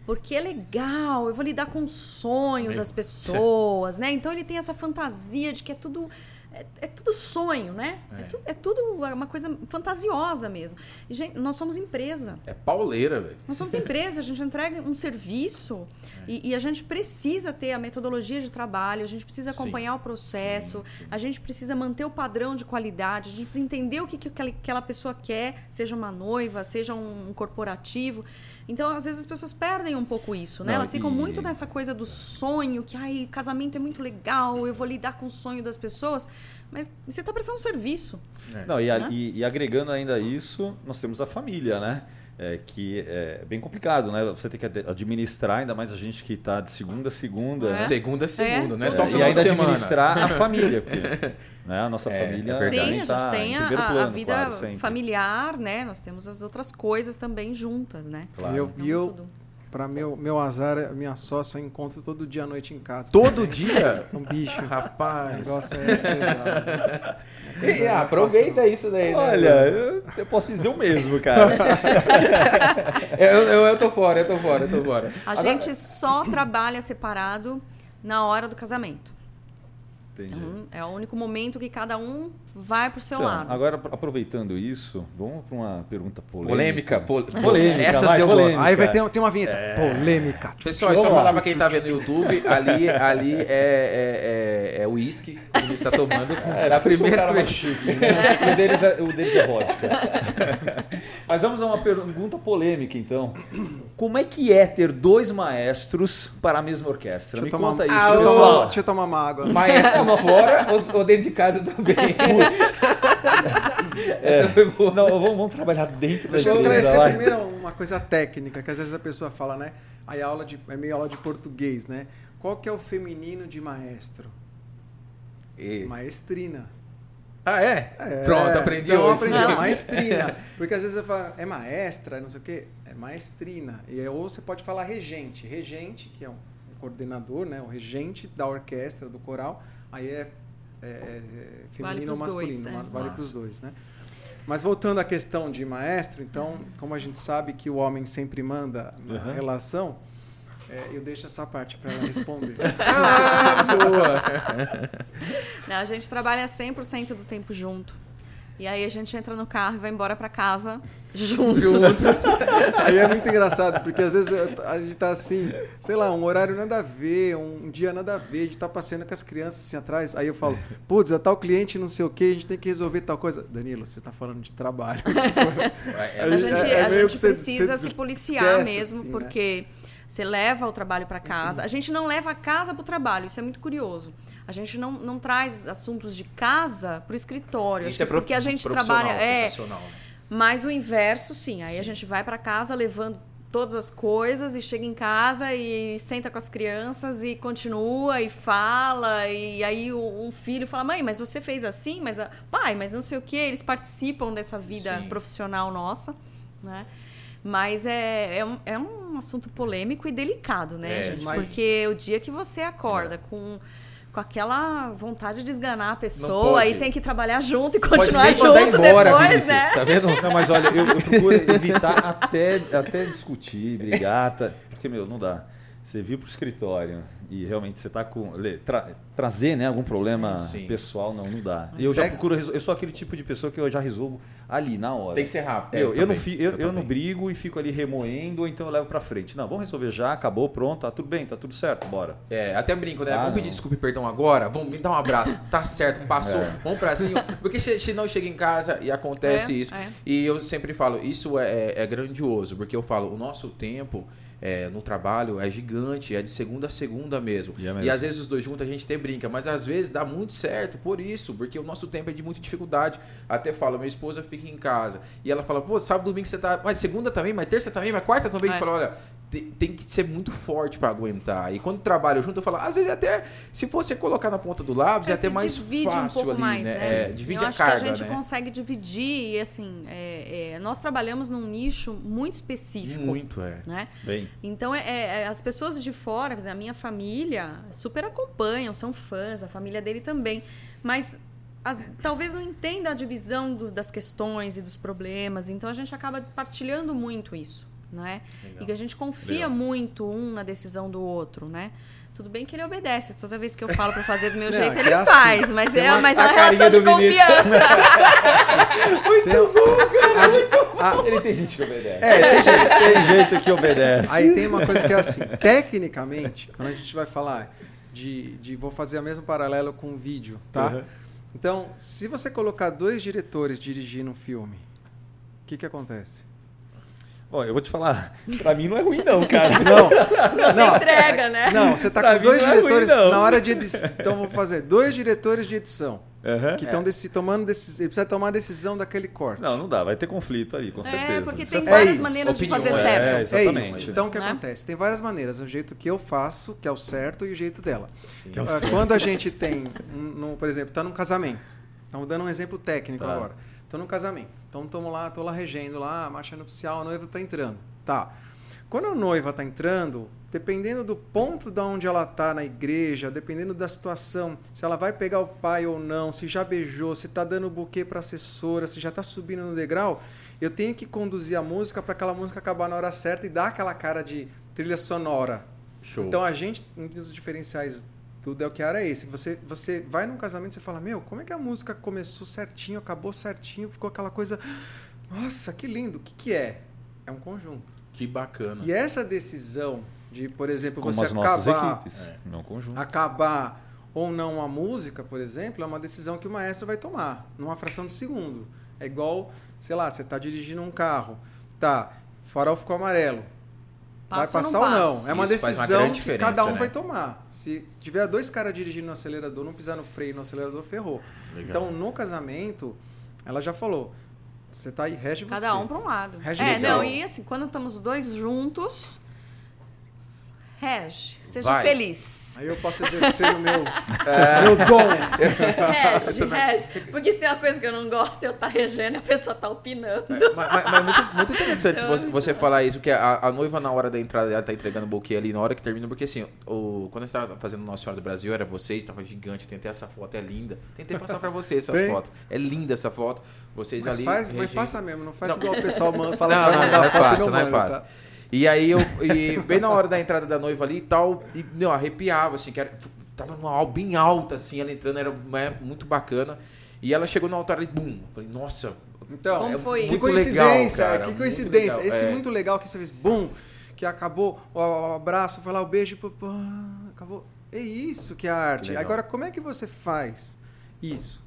porque é legal, eu vou lidar com o sonho das <laughs> pessoas, né? Então ele tem essa fantasia de que é tudo é, é tudo sonho, né? É. É, tu, é, tudo uma coisa fantasiosa mesmo. E, gente, nós somos empresa.
É pauleira, velho.
Nós somos empresa, a gente entrega um serviço é. e, e, a gente precisa ter a metodologia de trabalho, a gente precisa acompanhar sim. o processo, sim, sim. a gente precisa manter o padrão de qualidade, a gente precisa entender o que, que aquela pessoa quer, seja uma noiva, seja um corporativo. Então, às vezes, as pessoas perdem um pouco isso, né? Não, Elas ficam e... muito nessa coisa do sonho, que ai, casamento é muito legal, eu vou lidar com o sonho das pessoas. Mas você está prestando um serviço.
É. Não, e, né? e, e agregando ainda isso, nós temos a família, né? É, que é bem complicado, né? Você tem que administrar, ainda mais a gente que está de segunda a segunda. É.
Né? Segunda a segunda,
é.
não é só
final E ainda administrar a <laughs> família, porque né? a nossa é, família.
É Sim, a gente tá tem a, plano, a, vida claro, familiar, né? Nós temos as outras coisas também juntas, né?
Claro. E eu, e eu para meu, meu azar, minha sócia eu encontro todo dia à noite em casa.
Todo <laughs> dia?
Um bicho.
Rapaz.
O negócio é pesado.
É, aproveita isso daí.
Né? Olha, eu, eu, posso dizer o mesmo, cara. <laughs>
eu, eu, eu, tô fora, eu tô fora, eu tô fora.
A Agora... gente só trabalha separado na hora do casamento. Entendi. Então, é o único momento que cada um vai para o seu
então,
lado.
Agora, aproveitando isso, vamos para uma pergunta
polêmica. Polêmica. <laughs>
polêmica
Essas
vai,
eu polêmica. Aí vai ter, ter uma vinheta. É... Polêmica.
Pessoal, só falar para quem está vendo no YouTube, ali, ali é, é, é, é uísque que a gente está tomando.
É, a primeira vez. Chique, né? o, deles é, o deles é vodka. <laughs> Mas vamos a uma pergunta polêmica, então. Como é que é ter dois maestros para a mesma orquestra?
Deixa
Me conta
uma...
isso,
ah, pessoal. Deixa eu tomar uma água.
Maestro fora ou, dentro de casa também? <laughs>
é, não, vamos, vamos, trabalhar dentro
da Deixa eu esclarecer primeiro uma coisa técnica, que às vezes a pessoa fala, né? Aí a aula de, é meio aula de português, né? Qual que é o feminino de maestro?
E...
Maestrina.
Ah, é? é Pronto, aprendi
então
hoje.
aprendi a <laughs> maestrina. Porque às vezes eu falo, é maestra, não sei o quê. É maestrina. E, ou você pode falar regente. Regente, que é um coordenador, né? O regente da orquestra, do coral. Aí é é, é, feminino vale ou masculino, dois, é. vale para os dois, né? Mas voltando à questão de maestro, então, como a gente sabe que o homem sempre manda na uhum. relação, é, eu deixo essa parte para ela responder. <laughs>
ah, boa! <laughs>
Não, a gente trabalha 100% do tempo junto. E aí a gente entra no carro e vai embora para casa juntos. juntos. <laughs>
aí é muito engraçado, porque às vezes a gente tá assim, sei lá, um horário nada a ver, um dia nada a ver, a gente tá passeando com as crianças assim atrás. Aí eu falo, putz, é tal cliente não sei o que, a gente tem que resolver tal coisa. Danilo, você tá falando de trabalho.
É, a gente, é, é a gente precisa se policiar mesmo, assim, né? porque. Né? Você leva o trabalho para casa. A gente não leva a casa para o trabalho, isso é muito curioso. A gente não, não traz assuntos de casa para o escritório. Isso é pro, porque a gente trabalha. É, mas o inverso, sim. Aí sim. a gente vai para casa levando todas as coisas e chega em casa e senta com as crianças e continua e fala e aí um filho fala mãe mas você fez assim mas a... pai mas não sei o que eles participam dessa vida Sim. profissional nossa né mas é, é, é um assunto polêmico e delicado, né, é, gente? Mas... Porque o dia que você acorda é. com com aquela vontade de esganar a pessoa e tem que trabalhar junto e continuar junto embora, depois, Vinícius, né?
Tá vendo? Não, mas olha, eu, eu procuro evitar até, até discutir, brigar, tá, porque, meu, não dá. Você viu pro escritório e realmente você está com. Tra, trazer né, algum problema Sim. pessoal, não, não dá. Eu já procuro. Eu sou aquele tipo de pessoa que eu já resolvo ali, na hora.
Tem que ser rápido.
Eu, eu, eu não, fi, eu, eu, eu não brigo e fico ali remoendo, ou então eu levo para frente. Não, vamos resolver já, acabou, pronto, tá tudo bem, tá tudo certo, bora.
É, até brinco, né? Ah, vamos não. pedir desculpa e perdão agora? Vamos me dar um abraço. tá certo, passou, é. vamos pra cima. Porque se, se, não chega em casa e acontece é, isso. É. E eu sempre falo, isso é, é, é grandioso, porque eu falo, o nosso tempo é, no trabalho é gigante, é de segunda a segunda mesmo. E, é mesmo. e às vezes os dois juntos a gente até brinca, mas às vezes dá muito certo por isso, porque o nosso tempo é de muita dificuldade. Até falo, minha esposa fica em casa e ela fala, pô, sábado, domingo você tá. Mas segunda também, mas terça também, mas quarta também. É. Fala, olha, tem que ser muito forte para aguentar. E quando trabalho junto, eu falo, às vezes até se você colocar na ponta do lápis, é, é até mais fácil um ali,
mais,
né?
né?
É, divide
eu
a carga,
que a gente
né?
consegue dividir e assim, é, é, nós trabalhamos num nicho muito específico.
Muito, é.
Né? Bem. Então, é, é, as pessoas de fora, a minha família, super acompanham, são fãs, a família dele também. Mas as, talvez não entenda a divisão do, das questões e dos problemas, então a gente acaba partilhando muito isso né? Legal. E que a gente confia Legal. muito um na decisão do outro, né? Tudo bem que ele obedece. Toda vez que eu falo para fazer do meu <laughs> não, jeito, ele é assim. faz. Mas é, uma, mas é uma relação de confiança. <laughs>
muito tem, bom, cara. Muito bom. Ele tem gente que obedece. É, tem gente, tem <laughs> jeito que obedece.
Aí tem uma coisa que é assim. Tecnicamente, quando a gente vai falar de... de vou fazer o mesmo paralelo com o vídeo, tá? Uhum. Então, se você colocar dois diretores dirigindo um filme, o que, que acontece?
Ó, eu vou te falar, pra mim não é ruim não, cara. <laughs>
Não,
você não, entrega, né?
Não, você tá pra com dois é diretores é ruim, na hora de edição. Então vou fazer dois diretores de edição. Uhum. Que estão é. tomando decisão. Ele precisa tomar a decisão daquele corte.
Não, não dá, vai ter conflito ali, com é, certeza. É,
porque tem várias maneiras Opinião, de fazer certo. É,
exatamente. É isso. Então o que né? acontece? Tem várias maneiras. O jeito que eu faço, que é o certo, e o jeito dela. É o Quando a gente tem, um, por exemplo, tá num casamento. Estamos dando um exemplo técnico tá. agora Tô no casamento. Então estamos lá, tô lá regendo lá, a marcha nupcial, a noiva está entrando. Tá. Quando a noiva está entrando, dependendo do ponto de onde ela está na igreja, dependendo da situação, se ela vai pegar o pai ou não, se já beijou, se está dando buquê para assessora, se já está subindo no degrau, eu tenho que conduzir a música para aquela música acabar na hora certa e dar aquela cara de trilha sonora. Show. Então a gente, um dos diferenciais tudo é o que era esse. Você, você vai num casamento e fala, meu, como é que a música começou certinho, acabou certinho, ficou aquela coisa. Nossa, que lindo. O que, que é? É um conjunto.
Que bacana.
E essa decisão de, por exemplo, Como você acabar.
Equipes, é. não conjunto.
Acabar ou não a música, por exemplo, é uma decisão que o maestro vai tomar, numa fração de segundo. É igual, sei lá, você está dirigindo um carro, tá, farol ficou amarelo vai passar ou não. É uma Isso decisão uma que cada um né? vai tomar. Se tiver dois caras dirigindo no acelerador, não pisar no freio no acelerador, ferrou. Legal. Então, no casamento, ela já falou. Você tá aí, rege
cada você. Cada um para um lado. Rege é, você. não, e assim, quando estamos dois juntos, rege. Seja vai. feliz.
Aí eu posso exercer o meu, <laughs> é. meu dom.
Rege, rege. Porque se é uma coisa que eu não gosto, eu estar tá regendo e a pessoa tá opinando. É,
mas, mas, mas muito, muito interessante <laughs> então, você, você falar isso, que a, a, noiva na hora da entrada, ela tá entregando o buquê ali na hora que termina, porque assim, o, quando a gente tava fazendo Nossa Senhora do Brasil, era vocês, tava gigante, tentei essa foto, é linda. Tentei passar pra vocês essa Bem, foto. É linda essa foto. Vocês
mas
ali.
Faz, mas passa mesmo, não faz não. igual o pessoal manda, <laughs> fala não, que vai mandar não, é e não, não é tá?
E aí eu, e bem na hora da entrada da noiva ali e tal, e meu, arrepiava, assim, que era, tava numa bem alta, assim, ela entrando, era é, muito bacana. E ela chegou no altar e bum. Falei, nossa.
Então, Como é foi? que coincidência, legal, que coincidência. Muito Esse é. muito legal que você fez, bum, que acabou o abraço, foi lá o beijo, pô, pô, acabou. É isso que é a arte. Legal. Agora, como é que você faz isso?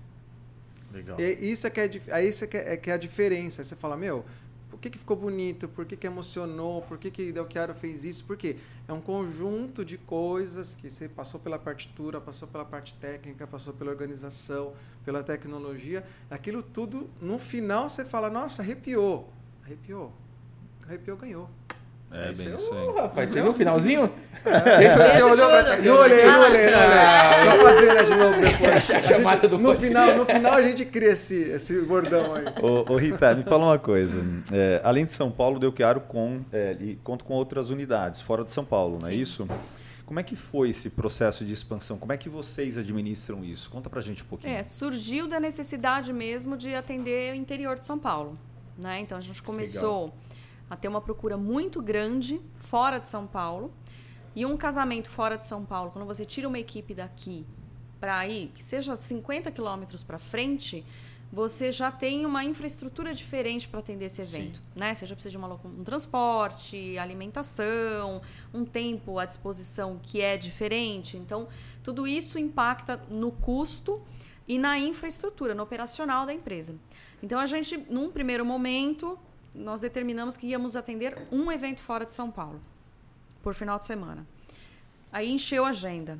Legal. E isso é que é, é, isso é, que é, é, que é a diferença. Aí você fala, meu, por que, que ficou bonito? Por que, que emocionou? Por que, que Del Chiaro fez isso? Porque é um conjunto de coisas que você passou pela partitura, passou pela parte técnica, passou pela organização, pela tecnologia. Aquilo tudo, no final, você fala, nossa, arrepiou. Arrepiou. Arrepiou, ganhou.
É, bem isso aí. rapaz, você viu o finalzinho? <laughs> É.
Você olhou pra essa Não olhei, não olhei, olhei. Só fazendo de novo depois. A chamada do no final, no final a gente cria esse, esse bordão aí.
Ô, ô Rita, me fala uma coisa. É, além de São Paulo, Deu Chiaro com, é, e conta com outras unidades fora de São Paulo, não é Sim. isso? Como é que foi esse processo de expansão? Como é que vocês administram isso? Conta pra gente um pouquinho.
É, surgiu da necessidade mesmo de atender o interior de São Paulo. Né? Então a gente começou... Legal a ter uma procura muito grande fora de São Paulo. E um casamento fora de São Paulo, quando você tira uma equipe daqui para ir, que seja 50 quilômetros para frente, você já tem uma infraestrutura diferente para atender esse evento, Sim. né? Você já precisa de uma, um transporte, alimentação, um tempo à disposição que é diferente. Então, tudo isso impacta no custo e na infraestrutura, no operacional da empresa. Então, a gente, num primeiro momento, nós determinamos que íamos atender um evento fora de São Paulo, por final de semana. Aí encheu a agenda.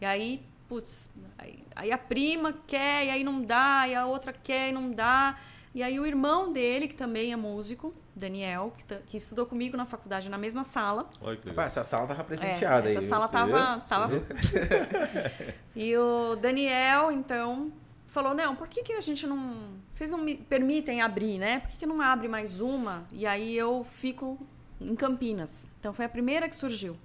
E aí, putz, aí, aí, a prima quer, e aí não dá, e a outra quer e não dá. E aí o irmão dele, que também é músico, Daniel, que, que estudou comigo na faculdade, na mesma sala.
Olha que essa sala tava presenteada
é, essa aí. Essa sala tava... tava... <laughs> e o Daniel, então, falou, não, por que, que a gente não. Vocês não me permitem abrir, né? Por que, que não abre mais uma? E aí eu fico em Campinas. Então foi a primeira que surgiu.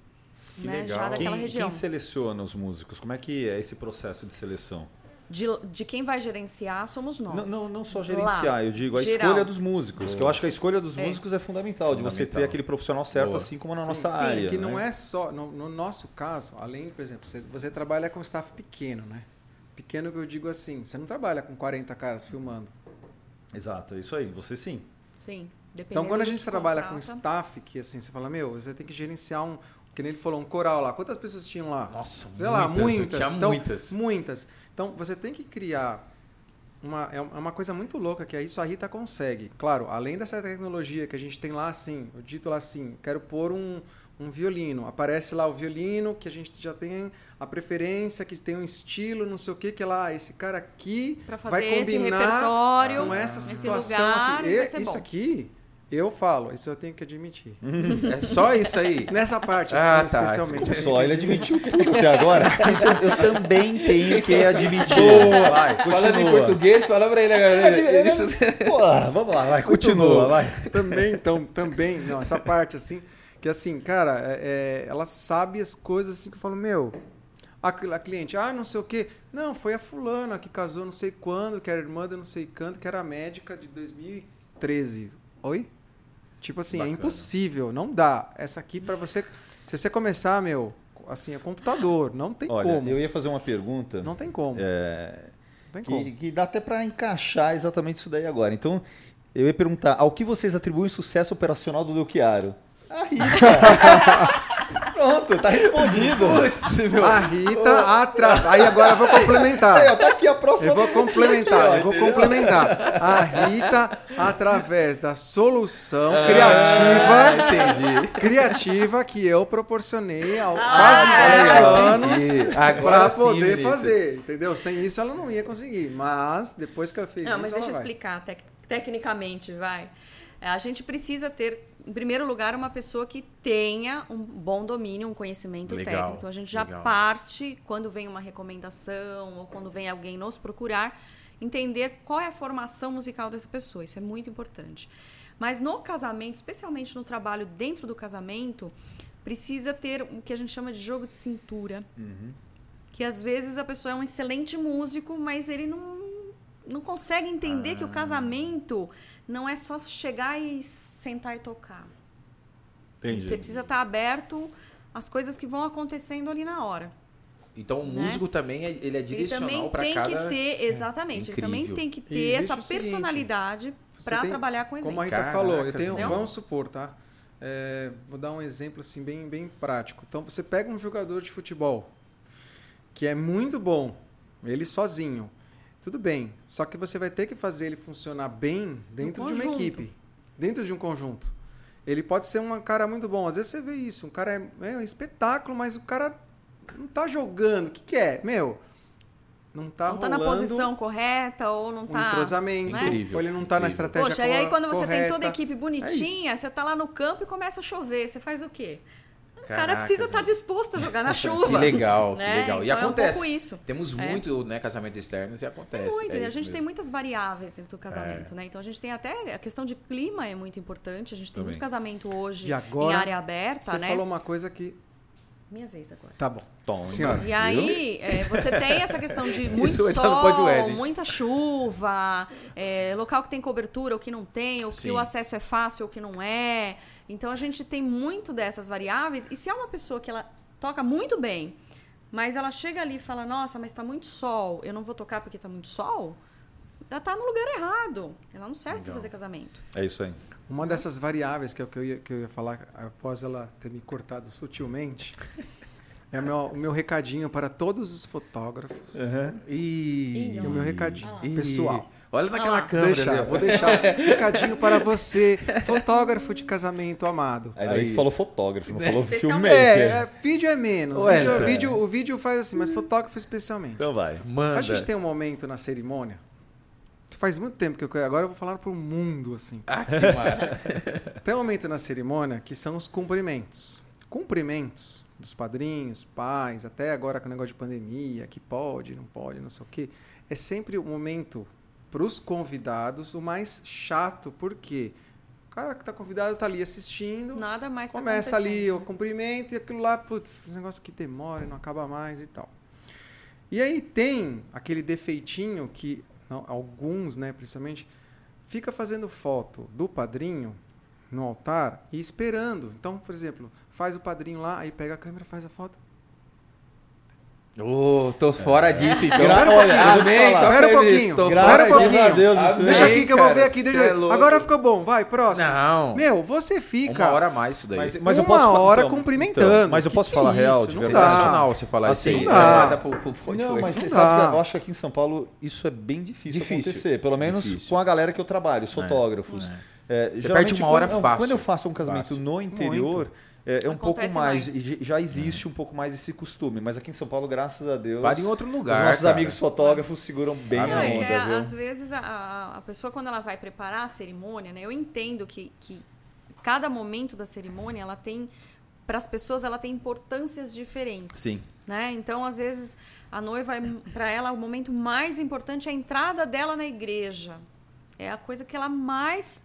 Que né? legal. Já daquela
quem,
região.
Quem seleciona os músicos? Como é que é esse processo de seleção?
De, de quem vai gerenciar somos nós.
Não, não, não só gerenciar, Lá, eu digo a geral. escolha dos músicos. Boa. Que eu acho que a escolha dos é. músicos é fundamental, fundamental, de você ter aquele profissional certo, Boa. assim como na sim, nossa sim, área.
que
né?
não é só. No, no, nosso caso, além, por exemplo, você, você trabalha com staff pequeno, né? Pequeno que eu digo assim, você não trabalha com 40 caras filmando.
Exato, é isso aí, você sim.
Sim.
Então, quando a gente trabalha com staff, que assim, você fala, meu, você tem que gerenciar um, que nem ele falou, um coral lá. Quantas pessoas tinham lá?
Nossa,
Sei muitas, lá, muitas. Tinha então, muitas. Muitas. Então, você tem que criar uma, é, é uma coisa muito louca que é isso a Rita consegue. Claro, além dessa tecnologia que a gente tem lá assim, o dito lá assim, quero pôr um, um violino. Aparece lá o violino, que a gente já tem a preferência, que tem um estilo, não sei o que, que é lá, esse cara aqui vai combinar com essa situação lugar, aqui. E, isso bom. aqui eu falo, isso eu tenho que admitir.
É só isso aí? <laughs>
Nessa parte, ah, assim, tá, especialmente.
Só ele admitiu tudo até agora. <laughs> Isso eu também tenho que admitir.
vai, continua. Falando em português, fala pra ele agora. É,
isso... Pô, vamos lá, vai, continua, vai.
Também, então, também, não, essa parte assim, que assim, cara, é, é, ela sabe as coisas assim que eu falo, meu, a, a, cliente, ah, não sei o quê. Não, foi a fulana que casou não sei quando, que era irmã de não sei quando, que era médica de 2013. Oi? Tipo assim, é Bacana. é impossível, não dá. Essa aqui para você, se você começar, meu, assim, é computador, não tem
Olha,
como.
eu ia fazer uma pergunta.
Não tem como.
É, tem que, como. que dá até para encaixar exatamente isso daí agora. Então, eu ia perguntar, ao que vocês atribuem o sucesso operacional do Delchiaro? A Rita. <laughs> Pronto, tá respondido. Putz,
meu. A Rita atrás. Aí agora eu vou complementar.
Aí, ó, tá aqui a próxima.
Eu vou complementar, aqui, ó, eu vou complementar. A Rita, através da solução ah, criativa. Entendi. Criativa que eu proporcionei há ah, quase 10 anos para poder sim, fazer. Entendeu? Sem isso ela não ia conseguir. Mas depois que eu fiz
não,
isso.
Não, mas deixa eu explicar tec tecnicamente, vai. A gente precisa ter em primeiro lugar, uma pessoa que tenha um bom domínio, um conhecimento legal, técnico. Então, a gente já legal. parte, quando vem uma recomendação ou quando vem alguém nos procurar, entender qual é a formação musical dessa pessoa. Isso é muito importante. Mas no casamento, especialmente no trabalho dentro do casamento, precisa ter o que a gente chama de jogo de cintura. Uhum. Que às vezes a pessoa é um excelente músico, mas ele não, não consegue entender ah. que o ah. casamento não é só chegar e sentar e tocar. Entendi. Você precisa estar aberto às coisas que vão acontecendo ali na hora.
Então o né? músico também é, ele é direcional para cada...
Ele também tem que ter, exatamente, é. ele também tem que ter essa personalidade para trabalhar com ele.
Como a Rita Caraca, falou, eu tenho, vamos supor, tá? É, vou dar um exemplo assim bem, bem prático. Então você pega um jogador de futebol que é muito bom, ele sozinho. Tudo bem, só que você vai ter que fazer ele funcionar bem dentro de uma equipe, dentro de um conjunto. Ele pode ser um cara muito bom. Às vezes você vê isso, um cara é, é um espetáculo, mas o cara não tá jogando. O que, que é? Meu, não tá
não tá na posição correta ou não tá
um entrosamento, né? incrível, ou ele não tá incrível. na estratégia
Poxa,
correta.
e aí quando você correta, tem toda a equipe bonitinha, é você tá lá no campo e começa a chover, você faz o quê? O cara precisa estar tá disposto a jogar na <laughs> chuva.
que legal, né? que legal. E
então
acontece.
É um isso.
Temos é. muito, né, casamento externo e acontece. É
muito, é a gente mesmo. tem muitas variáveis dentro do casamento, é. né? Então a gente tem até a questão de clima é muito importante. A gente tem Também. muito casamento hoje agora, em área aberta,
você
né?
Você falou uma coisa que
minha vez agora.
Tá bom.
Tom,
Senhora.
E aí, é, você tem essa questão de <laughs> muito sol, muita chuva, é, local que tem cobertura ou que não tem, ou Sim. que o acesso é fácil ou que não é. Então, a gente tem muito dessas variáveis. E se é uma pessoa que ela toca muito bem, mas ela chega ali e fala, nossa, mas está muito sol, eu não vou tocar porque está muito sol, ela está no lugar errado. Ela não serve para fazer casamento.
É isso aí.
Uma dessas variáveis que é o que eu ia, que eu ia falar após ela ter me cortado sutilmente é o meu, o meu recadinho para todos os fotógrafos.
Uhum.
E... e o meu recadinho ah. pessoal.
Olha naquela ah, câmera.
Deixar, ali. Vou deixar recadinho para você, fotógrafo de casamento amado.
Aí, aí. falou fotógrafo, não falou filme.
É, é, vídeo é menos. Vídeo, vídeo, o vídeo faz assim, mas fotógrafo especialmente.
Então vai.
Manda. A gente tem um momento na cerimônia faz muito tempo que eu agora eu vou falar para o mundo assim.
Ah, que massa. <laughs>
Tem um momento na cerimônia que são os cumprimentos. Cumprimentos dos padrinhos, pais, até agora com o negócio de pandemia, que pode, não pode, não sei o quê. É sempre o momento para os convidados o mais chato, porque o cara que está convidado está ali assistindo.
Nada mais
tá Começa tá ali o cumprimento e aquilo lá, putz, esse negócio que demora, não acaba mais e tal. E aí tem aquele defeitinho que não, alguns, né, principalmente, fica fazendo foto do padrinho no altar e esperando. Então, por exemplo, faz o padrinho lá, aí pega a câmera, faz a foto.
Oh, tô fora é. disso, então.
Espera um pouquinho. Amém, Espera um pouquinho. Espera um pouquinho. A Deus, Amém, deixa aqui que eu vou ver aqui. Deixa... É Agora ficou bom. Vai, próximo.
Não.
Meu, você fica...
Uma hora a mais isso daí.
Mas, mas uma eu posso hora então, cumprimentando. Então,
mas eu posso que falar que é real, de
verdade. Sensacional você falar assim, isso aí.
Não, dá. não mas você sabe que eu acho que aqui em São Paulo isso é bem difícil, difícil. acontecer. Pelo menos difícil. com a galera que eu trabalho, os é, fotógrafos.
É. Você perde uma hora fácil.
Quando eu faço um casamento no interior... É, é um pouco mais, mais, já existe um pouco mais esse costume, mas aqui em São Paulo, graças a Deus.
Para em outro lugar.
Os nossos
cara.
amigos fotógrafos seguram bem ah, a onda. É,
às vezes a, a pessoa, quando ela vai preparar a cerimônia, né, eu entendo que, que cada momento da cerimônia ela tem. Para as pessoas, ela tem importâncias diferentes.
Sim.
Né? Então, às vezes, a noiva, para ela, o momento mais importante é a entrada dela na igreja. É a coisa que ela mais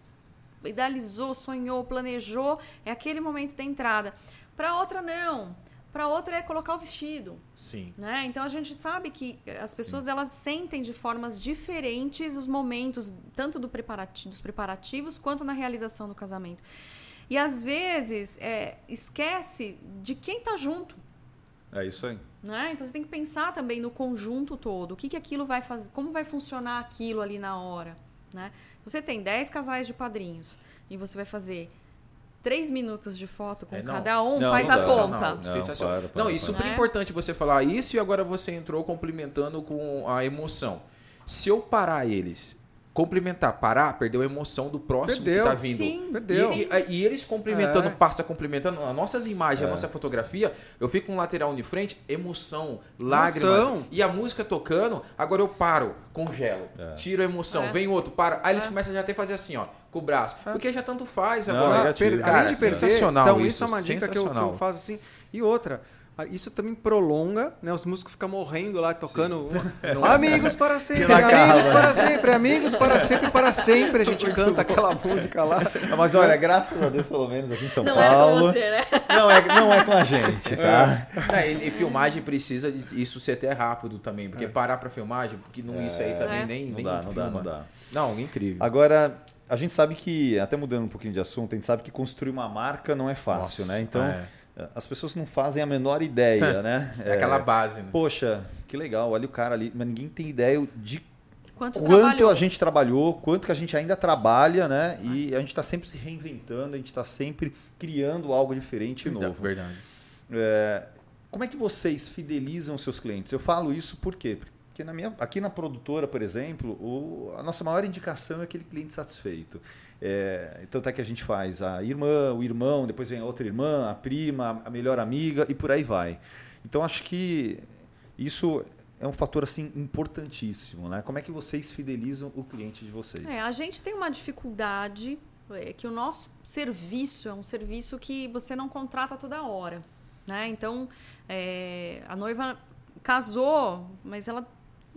idealizou, sonhou, planejou, é aquele momento da entrada. Para outra, não. Para outra é colocar o vestido.
Sim.
Né? Então a gente sabe que as pessoas Sim. elas sentem de formas diferentes os momentos, tanto do preparati dos preparativos quanto na realização do casamento. E às vezes é, esquece de quem está junto.
É isso aí.
Né? Então você tem que pensar também no conjunto todo. O que, que aquilo vai fazer, como vai funcionar aquilo ali na hora. Né? Você tem 10 casais de padrinhos e você vai fazer 3 minutos de foto com é, cada um, não, faz a conta.
Não, sensacional. Não, não, e super é? importante você falar isso e agora você entrou complementando com a emoção. Se eu parar eles Cumprimentar, parar, perdeu a emoção do próximo perdeu, que tá vindo.
Sim,
perdeu.
E, e, e eles complementando, é. passa complementando, as nossas imagens, é. a nossa fotografia, eu fico com um lateral de frente, emoção, lágrimas. Emoção. E a música tocando, agora eu paro, congelo, é. tiro a emoção, é. vem outro, para. Aí eles é. começam já a ter fazer assim, ó, com o braço. É. Porque já tanto faz agora.
Não, per, cara, além de perder, sensacional então isso, isso é uma dica que eu, que eu faço assim. E outra, isso também prolonga, né? Os músicos ficam morrendo lá, tocando. <laughs> amigos para sempre, amigos para sempre, amigos para sempre, para sempre. A gente canta aquela música lá.
Mas olha, graças a Deus, pelo menos aqui em São não Paulo. É você, né? não, é, não é com a gente, tá?
É, e, e, filmagem precisa isso ser até rápido também, porque é. parar para filmagem, porque não, isso aí também é. nem,
não
nem
dá, não dá, não dá.
Não, incrível.
Agora, a gente sabe que, até mudando um pouquinho de assunto, a gente sabe que construir uma marca não é fácil, Nossa, né? Então. É as pessoas não fazem a menor ideia, <laughs> né?
É, aquela base. Né?
Poxa, que legal, olha o cara ali, mas ninguém tem ideia de quanto, quanto a gente trabalhou, quanto que a gente ainda trabalha, né? E a gente está sempre se reinventando, a gente está sempre criando algo diferente e novo.
Verdade.
É, como é que vocês fidelizam seus clientes? Eu falo isso por quê? Porque na minha, aqui na produtora, por exemplo, o, a nossa maior indicação é aquele cliente satisfeito. É, tanto é que a gente faz a irmã, o irmão, depois vem a outra irmã, a prima, a melhor amiga e por aí vai. Então acho que isso é um fator assim importantíssimo, né? Como é que vocês fidelizam o cliente de vocês?
É, a gente tem uma dificuldade é que o nosso serviço é um serviço que você não contrata toda hora, né? Então é, a noiva casou, mas ela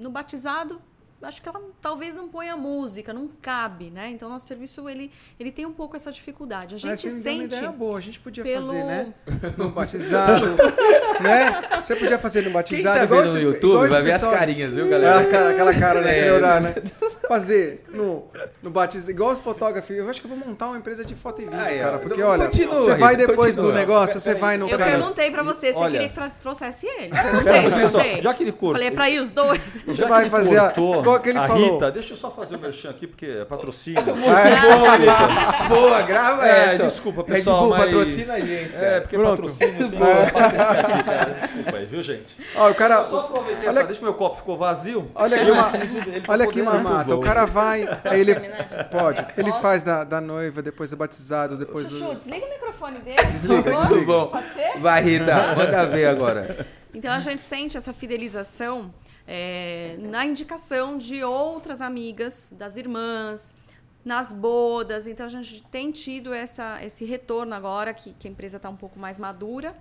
no batizado acho que ela talvez não ponha música, não cabe, né? Então nosso serviço ele, ele tem um pouco essa dificuldade. A gente Mas, sente uma
ideia boa, a gente podia pelo... fazer, né? <laughs> No batizado, né? Você podia fazer no batizado.
Quem tá vendo no YouTube vai ver pessoal... as carinhas, viu, galera?
Aquela, aquela cara, né? É. Orar, né? Fazer no, no batizado, igual os fotógrafos. Eu acho que eu vou montar uma empresa de foto e vídeo, ah, é. cara. Porque, olha, continua, você vai depois continua. do negócio, você vai no
Eu
cara...
perguntei pra você, você olha, queria que trouxesse ele. Perguntei, perguntei.
Já que ele cortou.
Falei pra ir os dois.
Você vai fazer a, igual
a
falou.
Rita, deixa eu só fazer o um merchan aqui, porque é patrocínio. <laughs>
boa, boa, grava é, essa.
Desculpa, pessoal,
mas... patrocina a gente, cara.
É, porque Pronto. patrocínio tem <laughs> aqui, cara. Desculpa aí, viu, gente?
Ó, o cara...
só aproveitei olha... essa, deixa meu copo ficou vazio.
Olha aqui, uma... olha aqui, mamata. O cara vai, aí ele... Pode. Ele faz da, da noiva, depois do batizado, depois
Chuchu,
do...
desliga o microfone dele.
Desliga, desliga.
Bom. Pode ser? Vai, Rita, manda ver agora.
Então a gente sente essa fidelização é, na indicação de outras amigas, das irmãs, nas bodas. Então a gente tem tido essa, esse retorno agora, que, que a empresa está um pouco mais madura.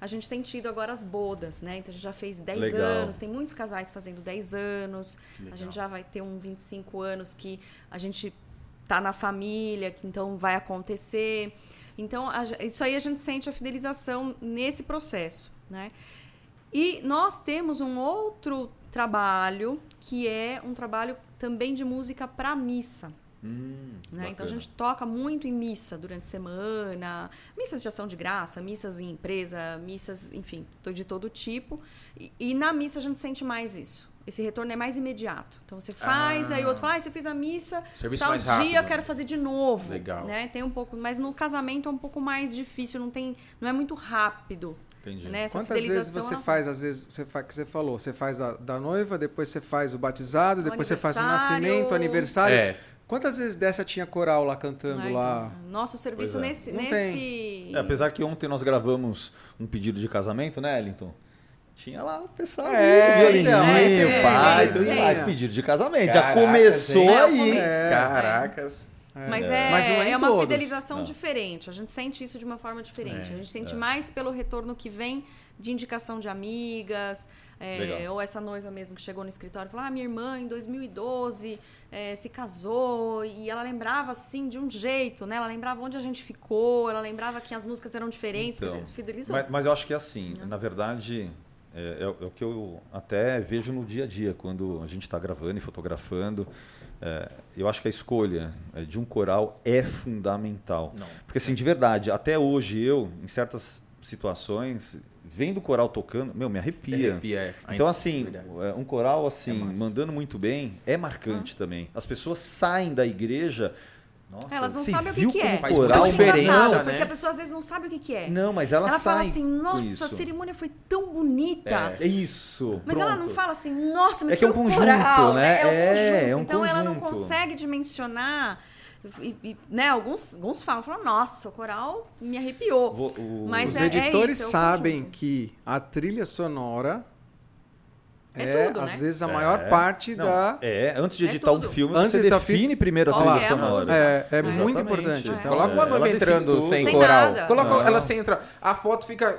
A gente tem tido agora as bodas, né? Então a gente já fez 10 Legal. anos, tem muitos casais fazendo 10 anos. A gente já vai ter um 25 anos que a gente tá na família, que então vai acontecer. Então, a, isso aí a gente sente a fidelização nesse processo, né? E nós temos um outro trabalho que é um trabalho também de música para missa.
Hum,
né? Então a gente toca muito em missa durante a semana, missas de ação de graça, missas em empresa, missas, enfim, de todo tipo. E, e na missa a gente sente mais isso. Esse retorno é mais imediato. Então você faz, ah. aí o outro fala, ah, você fez a missa,
Serviço
tal dia
rápido.
eu quero fazer de novo.
Legal.
Né? Tem um pouco, mas no casamento é um pouco mais difícil, não tem, não é muito rápido.
Entendi.
Né?
Quantas vezes você faz, às vezes, você faz que você falou, você faz da, da noiva, depois você faz o batizado, o depois você faz o nascimento, o aniversário. É. Quantas vezes dessa tinha coral lá cantando Ai, lá?
Nosso serviço é. nesse. nesse...
É, apesar que ontem nós gravamos um pedido de casamento, né, Ellington? Tinha lá o pessoal
é, violininho,
é, pai, tudo mais, pedido de casamento. Caracas, Já começou aí.
É, Caracas.
É. Mas, é, Mas é, é uma todos. fidelização não. diferente. A gente sente isso de uma forma diferente. É, a gente sente é. mais pelo retorno que vem de indicação de amigas, é, ou essa noiva mesmo que chegou no escritório e falou: Ah, minha irmã em 2012 é, se casou e ela lembrava assim de um jeito, né? Ela lembrava onde a gente ficou, ela lembrava que as músicas eram diferentes, então, mas fidelizou.
Mas, mas, eu acho que é assim, na verdade. É, é, o que eu até vejo no dia a dia, quando a gente está gravando e fotografando. É, eu acho que a escolha é, de um coral é fundamental.
Não.
Porque, assim, de verdade, até hoje eu, em certas situações, vendo o coral tocando, meu, me arrepia.
arrepia é.
Então, assim, é, um coral assim, é mandando muito bem, é marcante ah. também. As pessoas saem da igreja
nossa, elas não sabem o que, que é.
Faz coral, diferença,
né? Porque a pessoa às vezes não sabe o que, que é.
Não, mas ela,
ela
sai.
fala assim, nossa, a cerimônia foi tão bonita.
É, isso.
Mas
pronto.
ela não fala assim, nossa, mas
é que é um conjunto,
coral,
né?
É, um
é,
conjunto.
é um
então
conjunto.
ela não consegue dimensionar. E, e, né, alguns, alguns falam, falam, nossa, o coral me arrepiou.
Vou, o, Mas os é, editores isso, sabem que a trilha sonora é, é tudo, às né? vezes, a maior é. parte
Não,
da.
É, antes de é editar um filme, antes você de define primeiro a trilha é sonora.
É, é muito importante.
Então, Coloca uma noiva entrando sem, sem coral. Nada. Coloca Não. ela sem entrar. A foto fica.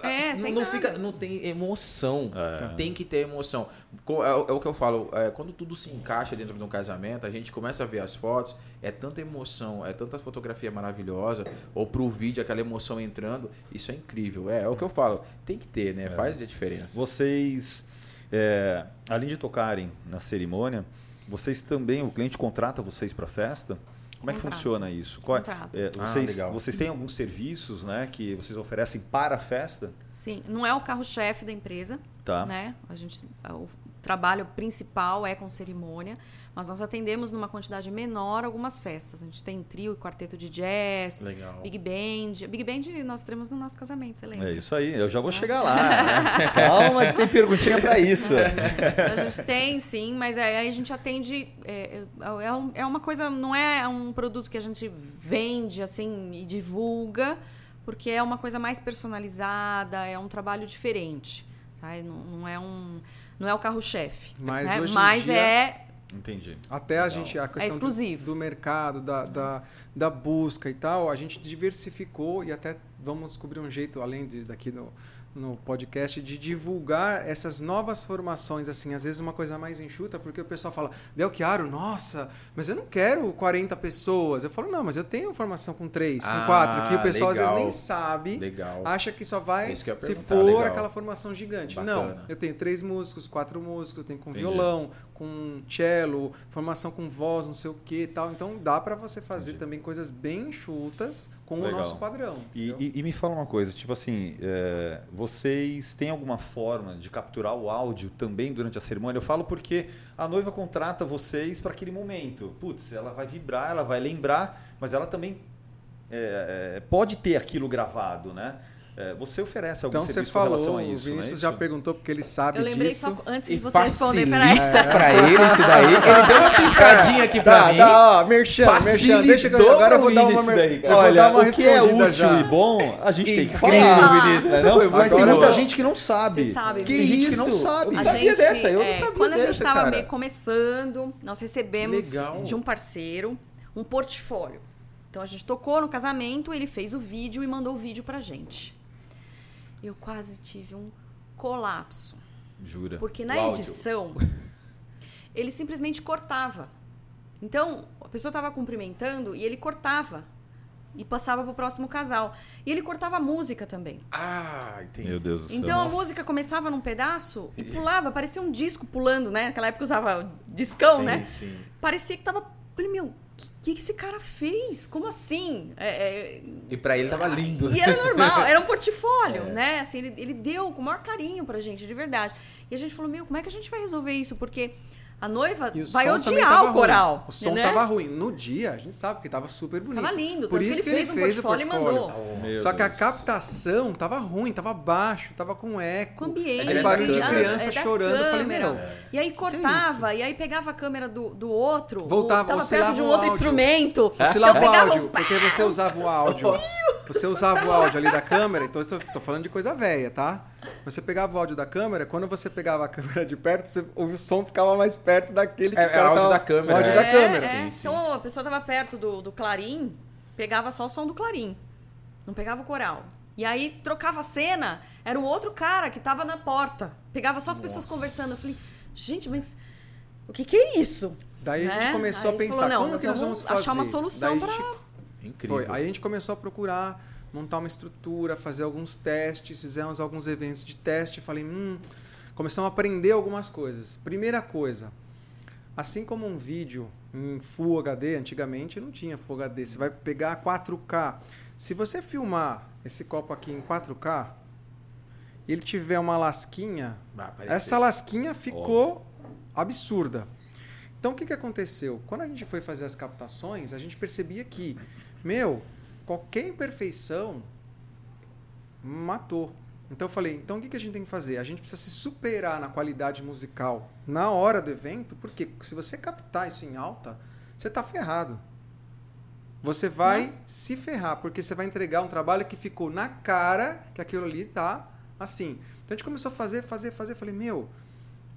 É, não, não fica, não tem emoção. É. Tem que ter emoção. É, é, o que eu falo. É, quando tudo se encaixa dentro de um casamento, a gente começa a ver as fotos. É tanta emoção, é tanta fotografia maravilhosa. Ou pro vídeo aquela emoção entrando. Isso é incrível. É, é o que eu falo. Tem que ter, né? Faz a diferença.
Vocês é, além de tocarem na cerimônia, vocês também, o cliente contrata vocês para a festa? Como é que funciona isso? Qual, é, é ah, vocês, ah, vocês têm alguns serviços né, que vocês oferecem para a festa?
Sim, não é o carro-chefe da empresa. Tá. Né? A gente, o trabalho principal é com cerimônia, mas nós atendemos numa quantidade menor algumas festas. A gente tem trio e quarteto de jazz, Legal. big band. Big band nós temos no nosso casamento, você lembra?
É isso aí, eu já vou chegar lá. Calma que tem perguntinha para isso. <laughs>
a gente tem, sim, mas aí a gente atende... É, é, é uma coisa, não é um produto que a gente vende assim e divulga, porque é uma coisa mais personalizada, é um trabalho diferente. Tá? Não, não é um não é o carro-chefe. Mas, né? Mas dia... é
Entendi.
Até Legal. a gente, a é questão é do, do, mercado, da, da, da, busca e tal, a gente diversificou e até vamos descobrir um jeito, além de daqui no, no podcast de divulgar essas novas formações, assim, às vezes uma coisa mais enxuta, porque o pessoal fala, Del Chiaro, nossa, mas eu não quero 40 pessoas. Eu falo, não, mas eu tenho formação com 3, ah, com 4, que o pessoal legal. às vezes nem sabe, legal. acha que só vai se for legal. aquela formação gigante. Bacana. Não, eu tenho três músicos, quatro músicos, eu tenho com Entendi. violão, com cello, formação com voz, não sei o que e tal. Então dá para você fazer Entendi. também coisas bem enxutas com Legal. o nosso padrão.
E, e, e, me fala uma coisa, tipo assim, é, vocês têm alguma forma de capturar o áudio também durante a cerimônia? Eu falo porque a noiva contrata vocês para aquele momento. Putz, ela vai vibrar, ela vai lembrar, mas ela também é, é pode ter aquilo gravado, né? É, você oferece algum então, serviço falou, com relação a isso?
O Vinícius é já perguntou porque ele sabe
eu lembrei
disso.
Só, antes de você responder, peraí.
É. Pra <laughs> ele isso daí. Ele deu uma piscadinha aqui pra
dá,
mim.
Dá, ó, merchan, merchan. Deixa que eu, agora eu vou dar uma, mer...
Olha, uma o que é útil já. e bom, a gente tem que falar. Vinícius. É, não? Mas tem muita gente que não sabe.
sabe
tem gente que não sabe.
A sabia dessa, eu não sabia Quando a gente estava meio começando, nós recebemos de um parceiro um portfólio. Então a gente tocou no casamento, ele fez o vídeo e mandou o vídeo pra gente eu quase tive um colapso.
Jura?
Porque na edição, <laughs> ele simplesmente cortava. Então, a pessoa estava cumprimentando e ele cortava. E passava pro próximo casal. E ele cortava a música também.
Ah, entendi.
Meu Deus do
céu. Então a música começava num pedaço e <laughs> pulava, parecia um disco pulando, né? Naquela época usava discão, sim, né? Sim. Parecia que tava. Falei, meu, que, que esse cara fez? Como assim? É,
é... E para ele tava lindo.
E era normal, era um <laughs> portfólio, é. né? Assim, ele, ele deu com o maior carinho pra gente, de verdade. E a gente falou, meu, como é que a gente vai resolver isso? Porque a noiva vai odiar o coral. Ruim.
O som né? tava ruim. No dia, a gente sabe que tava super bonito.
Tava lindo.
Por isso que ele, fez, ele fez, o portfólio, e mandou.
Oh,
Só que a captação tava ruim, tava baixo, tava com eco.
Com ambiente.
É barulho de criança é chorando. Eu falei, meu.
É. E aí cortava, e aí pegava a câmera do, do outro.
Voltava,
tava perto de um outro instrumento.
Oscilava então, o áudio, porque você usava o <laughs> áudio. Você usava o áudio ali da câmera, então eu tô falando de coisa velha, tá? Você pegava o áudio da câmera, quando você pegava a câmera de perto, você, o som ficava mais perto daquele que
é, o cara é áudio tava, da câmera. O
áudio é, da câmera. É,
sim, sim. Então a pessoa estava perto do, do clarim, pegava só o som do clarim. Não pegava o coral. E aí trocava a cena, era o outro cara que estava na porta. Pegava só as Nossa. pessoas conversando. Eu falei, gente, mas o que, que é isso?
Daí né? a gente né? começou a, a pensar, falou, como que nós vamos fazer?
Achar uma solução para...
Incrível. Foi. Aí a gente começou a procurar montar uma estrutura, fazer alguns testes, fizemos alguns eventos de teste, falei, hum, começamos a aprender algumas coisas. Primeira coisa, assim como um vídeo em Full HD, antigamente não tinha Full HD, você vai pegar 4K. Se você filmar esse copo aqui em 4K, e ele tiver uma lasquinha, essa lasquinha ficou Óbvio. absurda. Então o que, que aconteceu? Quando a gente foi fazer as captações, a gente percebia que, meu, qualquer imperfeição matou. Então eu falei, então o que a gente tem que fazer? A gente precisa se superar na qualidade musical na hora do evento, porque se você captar isso em alta, você está ferrado. Você vai Não. se ferrar, porque você vai entregar um trabalho que ficou na cara que aquilo ali tá assim. Então a gente começou a fazer, fazer, fazer. Falei, meu,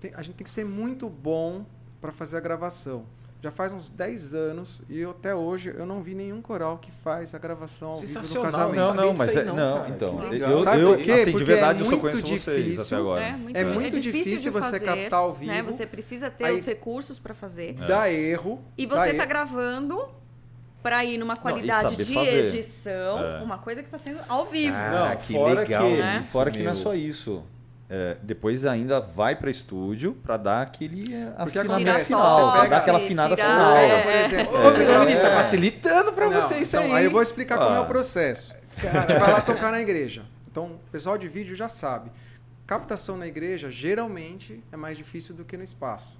tem, a gente tem que ser muito bom para fazer a gravação já faz uns 10 anos e eu, até hoje eu não vi nenhum coral que faz a gravação ao vivo do casamento.
Não, não, mas é, não, não então. Eu, Sabe eu, por quê? Assim, de verdade é eu só conheço
difícil,
vocês até agora.
É muito, é muito
é difícil,
difícil
você
fazer,
captar ao vivo.
Né? Você precisa ter
aí,
os recursos para fazer.
Dá erro.
E você está gravando para ir numa qualidade não, de fazer. edição, é. uma coisa que está sendo ao vivo.
Ah, não, que fora legal. Que, né? Fora que não é só isso é, depois ainda vai para estúdio para dar aquele é,
Porque afinamento final,
você pega, dar aquela afinada tirar, final.
É, por exemplo, é, você
grava, está facilitando para vocês
então,
aí.
Aí eu vou explicar ah. como é o processo. A gente vai lá tocar na igreja. Então, o pessoal de vídeo já sabe. Captação na igreja geralmente é mais difícil do que no espaço.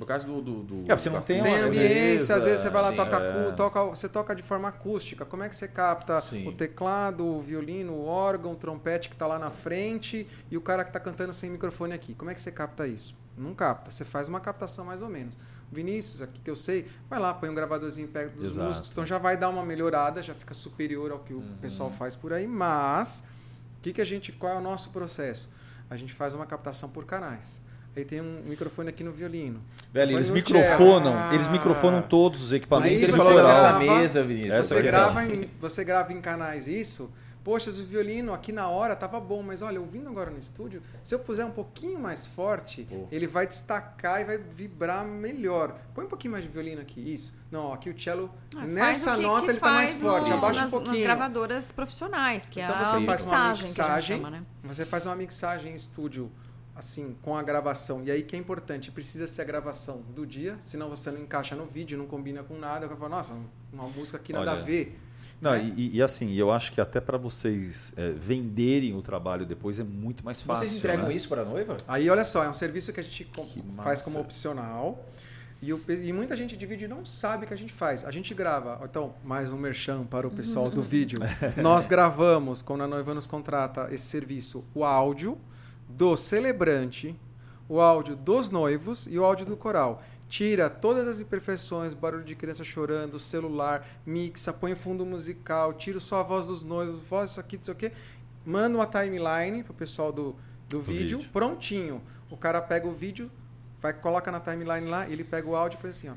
Por causa do. do, do
é, você não tem,
tem ambiência, às vezes você vai lá tocar, é. toca, você toca de forma acústica. Como é que você capta sim. o teclado, o violino, o órgão, o trompete que está lá na frente e o cara que está cantando sem microfone aqui? Como é que você capta isso? Não capta, você faz uma captação mais ou menos. Vinícius, aqui que eu sei, vai lá, põe um gravadorzinho perto dos Exato. músicos, então já vai dar uma melhorada, já fica superior ao que uhum. o pessoal faz por aí, mas o que, que a gente, qual é o nosso processo? A gente faz uma captação por canais. Aí tem um microfone aqui no violino.
Velho, eles microfonam, ah. eles microfonam todos os equipamentos.
Aí você grava, mesa, Vinícius. Você grava, em, você grava em canais isso. Poxa, o violino aqui na hora tava bom, mas olha, ouvindo agora no estúdio, se eu puser um pouquinho mais forte, Pô. ele vai destacar e vai vibrar melhor. Põe um pouquinho mais de violino aqui, isso. Não, aqui o cello, ah, nessa que, nota que ele tá mais forte, abaixa um pouquinho. Nas
gravadoras profissionais, que
então
é
você
a
faz
mixagem,
uma mixagem, chama, né? Você faz uma mixagem em estúdio assim, com a gravação. E aí que é importante, precisa ser a gravação do dia, senão você não encaixa no vídeo, não combina com nada. Eu falo, nossa, uma música aqui nada Olha, a ver.
Não, né? e, e, assim, eu acho que até para vocês é, venderem o trabalho depois é muito mais fácil.
Vocês entregam né? isso para a noiva?
Aí, olha só, é um serviço que a gente que faz como opcional. E, o, e, muita gente de vídeo não sabe o que a gente faz. A gente grava, então, mais um merchan para o pessoal do <laughs> vídeo. Nós gravamos, quando a noiva nos contrata esse serviço, o áudio do celebrante, o áudio dos noivos e o áudio do coral. Tira todas as imperfeições, barulho de criança chorando, celular, mixa, põe fundo musical, tira só a voz dos noivos, voz isso aqui, isso aqui. Manda uma timeline pro pessoal do, do, vídeo, vídeo, prontinho. O cara pega o vídeo, vai coloca na timeline lá, ele pega o áudio e faz assim, ó.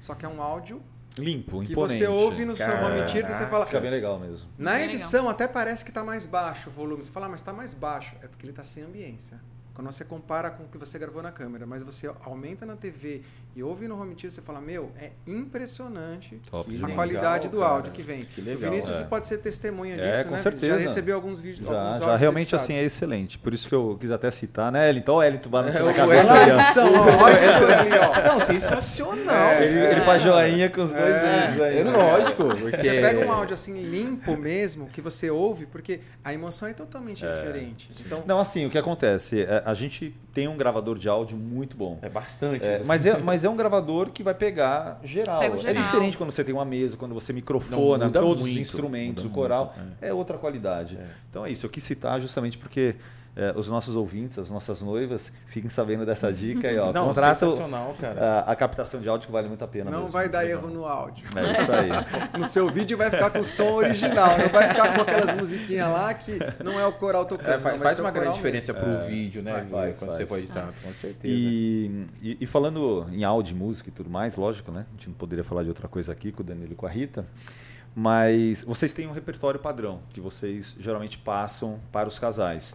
Só que é um áudio
limpo,
que
imponente.
você ouve no seu home theater e você fala.
Fica bem legal mesmo.
Na edição até parece que está mais baixo o volume. Você fala, ah, mas está mais baixo. É porque ele está sem ambiência. Quando você compara com o que você gravou na câmera, mas você aumenta na TV e ouve no home theater, você fala, meu, é impressionante Top, a legal, qualidade do cara. áudio que vem. Que legal, o Vinícius é. pode ser testemunha é, disso,
com
né?
certeza.
Já recebeu alguns vídeos,
já,
alguns
já realmente editados. assim é excelente. Por isso que eu quis até citar, né, Elton? Então, Elton balançando é,
na cabeça ali, ó.
Não, sensacional.
É, ele, ele, faz joinha com os dois é. dedos aí.
É lógico. Porque...
Você pega um áudio assim limpo mesmo, que você ouve, porque a emoção é totalmente é. diferente. Então...
Não, assim, o que acontece? A gente tem um gravador de áudio muito bom.
É bastante.
É, mas, é, <laughs> mas é um gravador que vai pegar geral. É geral. É diferente quando você tem uma mesa, quando você microfona, todos muito, os instrumentos, o coral. Muito, é. é. outra qualidade. É. Então é isso. Eu quis citar justamente porque é, os nossos ouvintes, as nossas noivas, fiquem sabendo dessa dica aí, ó. <laughs>
Não,
Contrato
cara.
A, a, captação de áudio que vale muito a pena.
Não
mesmo,
vai dar erro no áudio.
É isso aí. <laughs>
no seu vídeo vai ficar com o som original, não vai ficar com aquelas musiquinhas lá que não é o coral tocando. É,
faz, faz uma grande diferença para o é, vídeo, né? Vai, vai, quando faz. você pode editar, com certeza.
E, e, e, falando em áudio, música e tudo mais, lógico, né? A gente não poderia falar de outra coisa aqui com o Danilo e com a Rita. Mas vocês têm um repertório padrão que vocês geralmente passam para os casais.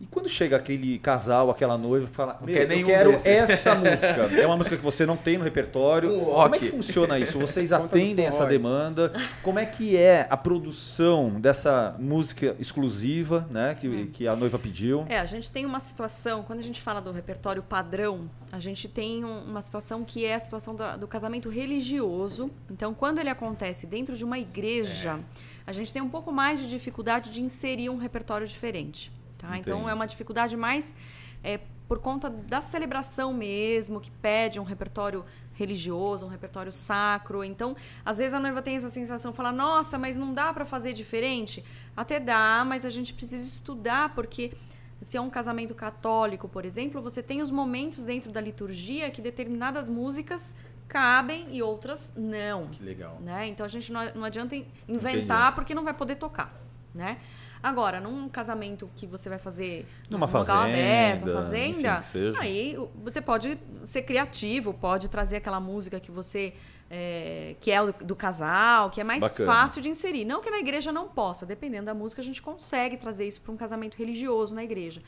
E quando chega aquele casal, aquela noiva, fala, Meu, eu quero desse. essa música. <laughs> É uma música que você não tem no repertório. Como é que funciona isso? Vocês <laughs> atendem essa demanda? Como é que é a produção dessa música exclusiva, né, que, hum. que a noiva pediu?
É, a gente tem uma situação, quando a gente fala do repertório padrão, a gente tem um, uma situação que é a situação do, do, casamento religioso. Então, quando ele acontece dentro de uma igreja, é. a gente tem um pouco mais de dificuldade de inserir um repertório diferente. Tá? Então é uma dificuldade mais é, por conta da celebração mesmo, que pede um repertório religioso, um repertório sacro. Então, às vezes a noiva tem essa sensação, fala: "Nossa, mas não dá para fazer diferente?". Até dá, mas a gente precisa estudar porque se é um casamento católico, por exemplo, você tem os momentos dentro da liturgia que determinadas músicas cabem e outras não.
Que legal.
Né? Então a gente não, não adianta inventar Entendi. porque não vai poder tocar, né? Agora, num casamento que você vai fazer
numa num fazenda,
aberto, uma fazenda, aí você pode ser criativo, pode trazer aquela música que você é, que é do, do, casal, que é mais Bacana. fácil de inserir. Não que na igreja não possa, dependendo da música, a gente consegue trazer isso para um casamento religioso na igreja.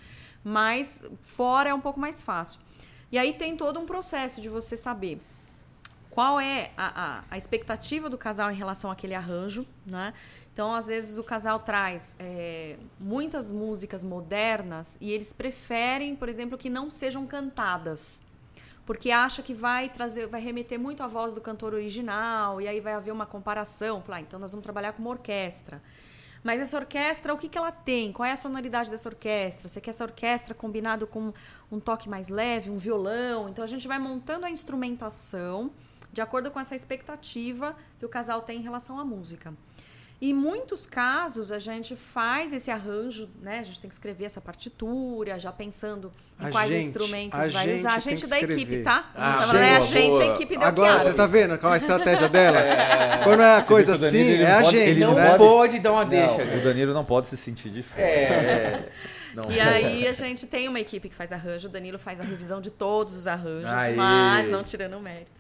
Mas fora é um pouco mais fácil. E aí tem todo um processo de você saber qual é a, a, a expectativa do casal em relação àquele arranjo, né? Então, às vezes, o casal traz é, muitas músicas modernas e eles preferem, por exemplo, que não sejam cantadas. Porque acha que vai trazer, vai remeter muito à voz do cantor original, e aí vai haver uma comparação. Falar, ah, então nós vamos trabalhar com uma orquestra. Mas essa orquestra, o que, que ela tem? Qual é a sonoridade dessa orquestra? Você quer essa orquestra combinado com um toque mais leve, um violão? Então a gente vai montando a instrumentação de acordo com essa expectativa que o casal tem em relação à música. Em muitos casos, a gente faz esse arranjo, né? A gente tem que escrever essa partitura, já pensando em a quais gente, instrumentos vai usar. A gente da escrever. equipe, tá?
Ah, gente, é a gente, a equipe da Agora, você está vendo qual é a estratégia <laughs> dela? É... Quando é a coisa assim, é a gente. Ele
não
né?
pode dar uma deixa.
Não, o Danilo não pode se sentir de fora.
É. <laughs> Não. E aí a gente tem uma equipe que faz arranjo, o Danilo faz a revisão de todos os arranjos, Aê. mas não tirando o mérito.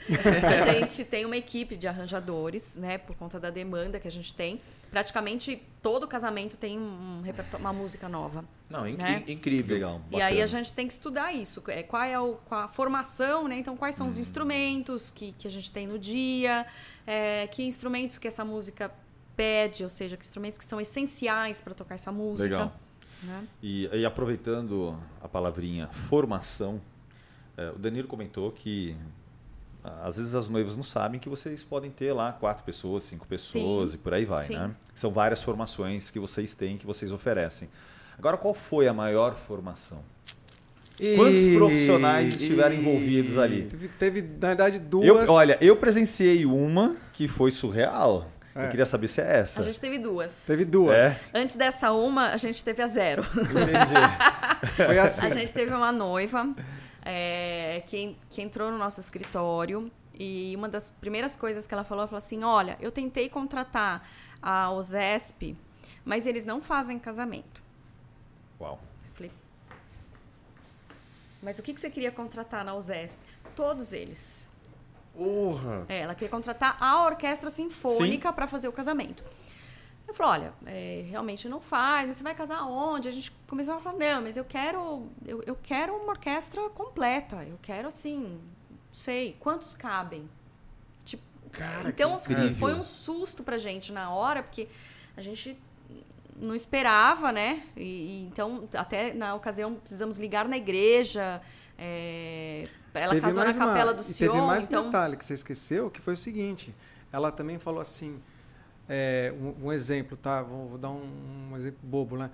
A gente tem uma equipe de arranjadores, né, por conta da demanda que a gente tem. Praticamente todo casamento tem um uma música nova.
Não, inc né? incrível. Legal,
e aí a gente tem que estudar isso. É, qual é o, qual a formação, né? Então, quais são hum. os instrumentos que, que a gente tem no dia, é, que instrumentos que essa música pede, ou seja, que instrumentos que são essenciais para tocar essa música. Legal.
Né? E, e, aproveitando a palavrinha formação, é, o Danilo comentou que às vezes as noivas não sabem que vocês podem ter lá quatro pessoas, cinco pessoas Sim. e por aí vai, Sim. né? São várias formações que vocês têm, que vocês oferecem. Agora, qual foi a maior formação? E... Quantos profissionais estiveram e... envolvidos ali?
Teve, teve, na verdade, duas. Eu,
olha, eu presenciei uma que foi surreal. É. Eu queria saber se é essa.
A gente teve duas.
Teve duas.
É? Antes dessa uma, a gente teve a zero. Entendi. <laughs> Foi assim. A gente teve uma noiva é, que, que entrou no nosso escritório e uma das primeiras coisas que ela falou, ela falou assim, olha, eu tentei contratar a OSESP, mas eles não fazem casamento.
Uau.
Eu falei, mas o que, que você queria contratar na OSESP? Todos eles.
Porra!
É, ela queria contratar a orquestra sinfônica para fazer o casamento. Eu falei, olha, é, realmente não faz, mas você vai casar onde? A gente começou a falar, não, mas eu quero, eu, eu quero uma orquestra completa. Eu quero, assim, não sei, quantos cabem? Tipo, Cara, então, assim, foi um susto pra gente na hora, porque a gente não esperava, né? E, e então, até na ocasião, precisamos ligar na igreja, é, ela teve casou na Capela uma, do Sion.
teve mais
então...
um detalhe que você esqueceu, que foi o seguinte. Ela também falou assim, é, um, um, exemplo, tá? Vou, vou dar um, um, exemplo bobo, né?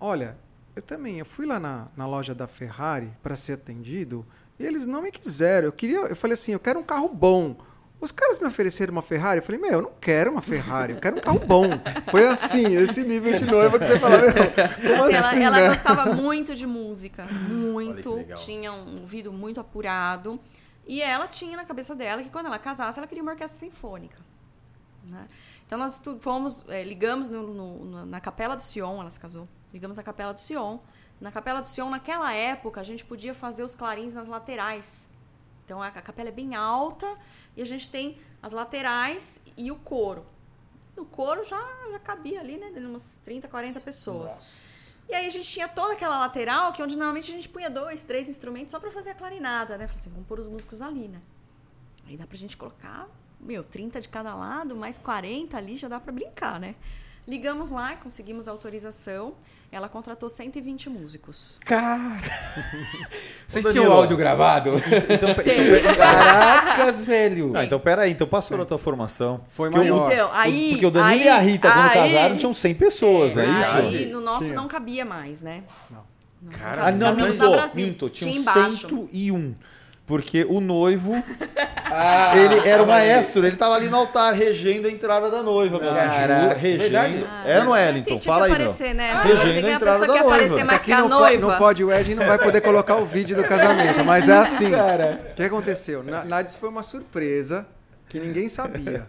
Olha, eu também, eu fui lá na, na loja da Ferrari para ser atendido e eles não me quiseram. Eu queria, eu falei assim, eu quero um carro bom. Os caras me ofereceram uma Ferrari, eu falei, meu, eu não quero uma Ferrari, eu quero um carro bom. Foi assim, esse nível de noiva que você fala, meu, como
ela,
assim,
ela
né?
gostava muito de música, muito, tinha um ouvido muito apurado. E ela tinha na cabeça dela que quando ela casasse, ela queria uma orquestra sinfônica. Né? Então nós fomos, é, ligamos no, no, na Capela do Sion, ela se casou, ligamos na Capela do Sion. Na Capela do Sion, naquela época, a gente podia fazer os clarins nas laterais. Então a, a capela é bem alta e a gente tem as laterais e o coro. O coro já, já cabia ali, né? De umas 30, 40 pessoas. Nossa. E aí a gente tinha toda aquela lateral, que é onde normalmente a gente punha dois, três instrumentos só para fazer a clarinada, né? Falei assim, vamos pôr os músicos ali, né? Aí dá pra gente colocar, meu, 30 de cada lado, mais 40 ali, já dá para brincar, né? Ligamos lá, conseguimos autorização. Ela contratou 120 músicos.
Cara! <laughs> Vocês tinham o áudio gravado? Então, então, <laughs> Caracas, velho!
Não, então peraí, então passou na tua formação.
Foi maior.
Então, aí, porque o Danilo aí, e a Rita, quando aí, casaram, tinham 100 pessoas, é, não é isso?
Aí no nosso Tinha. não cabia mais, né?
Não. Cara, não, minto, minto, tinham 101. Porque o noivo, <laughs> ah, ele era o maestro, ele estava ali no altar regendo a entrada da noiva, meu Cara, regendo. Ah, é, não é, Então Fala aí, aparecer, meu. Né? Regendo a entrada da noiva.
Mais Aqui não, noiva. não pode, o Ed não vai poder colocar o vídeo do casamento, mas é assim. O que aconteceu? Na, na isso foi uma surpresa que ninguém sabia.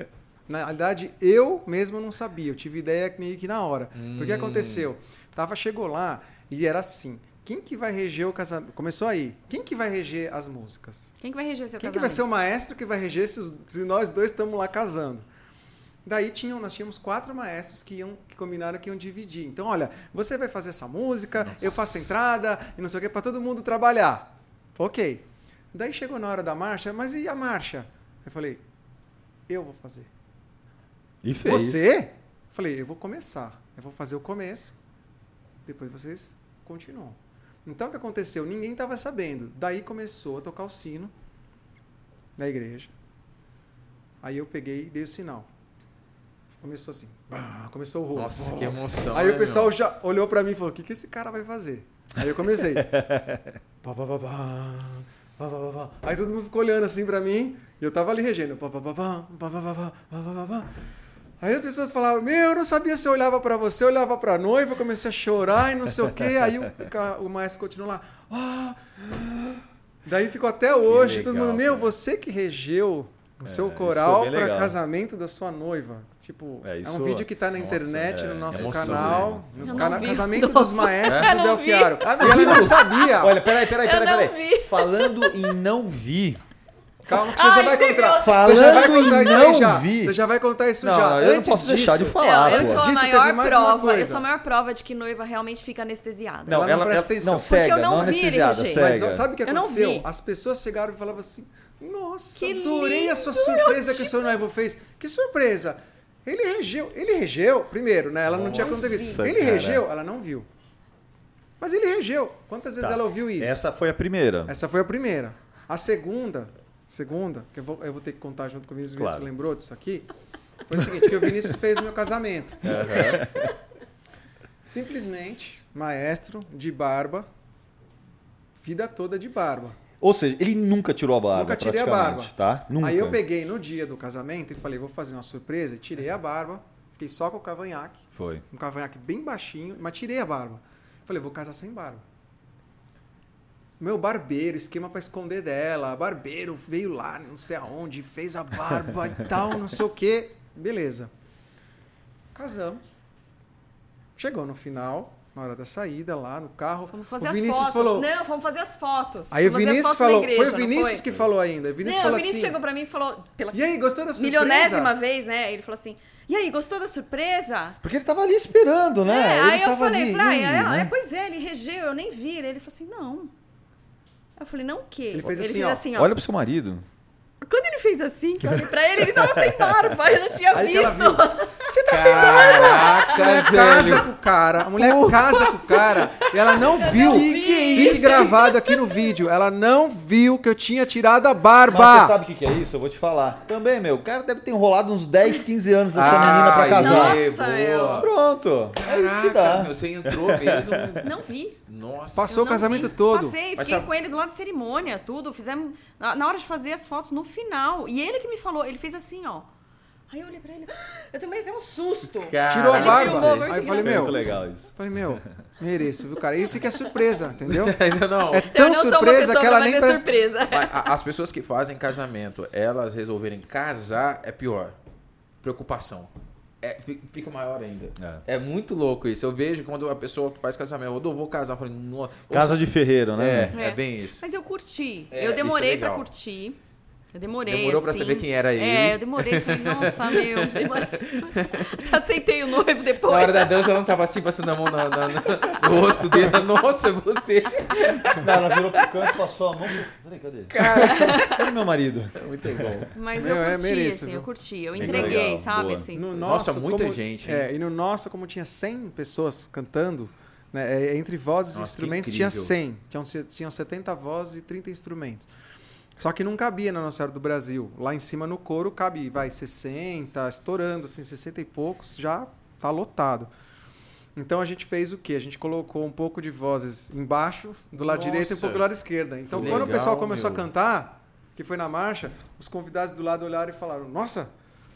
Na realidade, eu mesmo não sabia. Eu tive ideia meio que na hora. Hum. Porque aconteceu? Tava, chegou lá e era assim quem que vai reger o casamento? Começou aí. Quem que vai reger as músicas?
Quem que vai reger seu
Quem
casamento?
que vai ser o maestro que vai reger se, se nós dois estamos lá casando? Daí tinham, nós tínhamos quatro maestros que iam que combinaram que iam dividir. Então, olha, você vai fazer essa música, Nossa. eu faço a entrada e não sei o que para todo mundo trabalhar. OK. Daí chegou na hora da marcha, mas e a marcha? Eu falei, eu vou fazer.
E fez.
Você? Falei, eu vou começar. Eu vou fazer o começo. Depois vocês continuam. Então o que aconteceu? Ninguém estava sabendo. Daí começou a tocar o sino na igreja. Aí eu peguei e dei o sinal. Começou assim. Começou o rolo.
Nossa, que emoção.
Aí né, o pessoal meu? já olhou para mim e falou: o que, que esse cara vai fazer? Aí eu comecei. pá, pá, pá, pá, Aí todo mundo ficou olhando assim para mim. E eu tava ali regendo. Aí as pessoas falavam, meu, eu não sabia se eu olhava para você, eu olhava para a noiva, comecei a chorar e não sei o quê. Aí o, o maestro continuou lá. Ah, daí ficou até hoje. Legal, todo mundo, meu, cara. você que regeu o é, seu coral para casamento da sua noiva. Tipo, é, isso... é um vídeo que está na internet, é, no nosso canal. Cana casamento dos <laughs> maestros do Del Chiaro. Ah, e ela não sabia.
Olha, peraí, peraí, peraí, peraí. Falando em não vi.
Calma que você Ai, já vai contar.
Falando você já vai contar isso aí
já.
Vi.
Você já vai contar isso
não,
já.
Eu Antes não posso disso, deixar de falar.
Eu, eu sou a maior prova. Eu sou a maior prova de que noiva realmente fica anestesiada.
Não, ela, ela não presta atenção. Não, cega, Porque eu não, não vi
cega. Mas sabe o que aconteceu? As pessoas chegaram e falavam assim: Nossa, que adorei lindo, a sua surpresa que o seu noivo fez. Que surpresa! Ele regeu, ele regeu, primeiro, né? Ela Nossa, não tinha conteúdo. Ele cara. regeu, ela não viu. Mas ele regeu. Quantas vezes tá. ela ouviu isso?
Essa foi a primeira.
Essa foi a primeira. A segunda, segunda, que eu vou, eu vou ter que contar junto com o Vinícius, claro. Vinícius lembrou disso aqui, foi o seguinte, que o Vinícius fez meu casamento. Uhum. Simplesmente, maestro de barba, vida toda de barba.
Ou seja, ele nunca tirou a barba.
Nunca tirei a barba.
Tá? Nunca.
Aí eu peguei no dia do casamento e falei, vou fazer uma surpresa, e tirei a barba, fiquei só com o cavanhaque.
Foi.
Um cavanhaque bem baixinho, mas tirei a barba. Falei, vou casar sem barba. Meu barbeiro, esquema para esconder dela. Barbeiro veio lá, não sei aonde, fez a barba e tal, não sei o quê. Beleza. Casamos. Chegou no final, na hora da saída, lá no carro.
Vamos fazer o Vinícius as fotos. Falou, não, vamos fazer as fotos.
Aí o Vinícius falou. Igreja, foi o Vinícius foi? que falou ainda. O Vinícius não, falou o Vinícius assim,
chegou para mim e falou.
Pela e aí, gostou da surpresa?
Milionésima vez, né? Ele falou assim. E aí, gostou da surpresa?
Porque ele tava ali esperando, né?
É,
ele
aí eu falei,
ali,
falei, ah, é, é, pois é, ele regeu, eu nem vi. Ele falou assim, não. Eu falei, não o quê?
Ele fez, ele assim, fez ó, assim,
ó. Olha pro seu marido.
Quando ele fez assim, que eu olhei pra ele, ele tava <laughs> sem barba, eu não tinha Aí
visto. Você tá sem barba! A mulher velho. casa com o cara, a mulher Porra. casa com o cara, e ela não viu. Que que é Fique isso? gravado aqui no vídeo. Ela não viu que eu tinha tirado a barba. Mas
você sabe o que, que é isso? Eu vou te falar. Também, meu, o cara deve ter enrolado uns 10, 15 anos essa ah, menina pra casar.
Nossa, meu.
Pronto. Caraca, é isso que dá.
Meu, você entrou mesmo.
Não vi.
Nossa.
Passou o casamento vi. todo.
Passei, fiquei sabe... com ele do lado da cerimônia, tudo. Fizemos. Na, na hora de fazer as fotos no final. E ele que me falou, ele fez assim, ó. Aí eu olhei pra ele, eu também dei um susto.
Cara, Tirou a barba. Aí eu falei, meu.
Muito legal isso.
Falei, meu, mereço, viu, cara? Isso que é surpresa, entendeu? <laughs>
Ainda não.
É tão surpresa que ela nem
presta... surpresa.
As pessoas que fazem casamento, elas resolverem casar, é pior. Preocupação. É, fica maior ainda. É. é. muito louco isso. Eu vejo quando a pessoa que faz casamento, eu vou casar, eu falei,
Casa de ferreiro,
né? É, é, é bem isso.
Mas eu curti. É, eu demorei é pra curtir. Eu demorei.
Demorou assim. pra saber quem era ele.
É, eu demorei. Falei, nossa, meu. <laughs> Demorei. <laughs> Aceitei o noivo depois.
Na hora da dança, ela não tava assim, passando a mão na, na, no rosto dele. <laughs> Nossa, você.
Não, ela virou pro canto, passou a mão. Peraí, cadê? Cara. Cadê meu marido?
Muito bom.
Mas meu, eu é curti, é mereço, assim, eu curti. Eu entreguei, legal, sabe? Assim.
No nosso, nossa, muita como, gente.
É, e no nosso, como tinha 100 pessoas cantando, né, é, entre vozes nossa, e instrumentos, tinha 100. Tinham, tinham 70 vozes e 30 instrumentos. Só que não cabia na Nossa Senhora do Brasil. Lá em cima no coro cabe, vai, 60, estourando, assim, 60 e poucos, já tá lotado. Então a gente fez o quê? A gente colocou um pouco de vozes embaixo, do lado Nossa, direito e um pouco do lado esquerdo. Então quando legal, o pessoal começou meu. a cantar, que foi na marcha, os convidados do lado olharam e falaram: Nossa,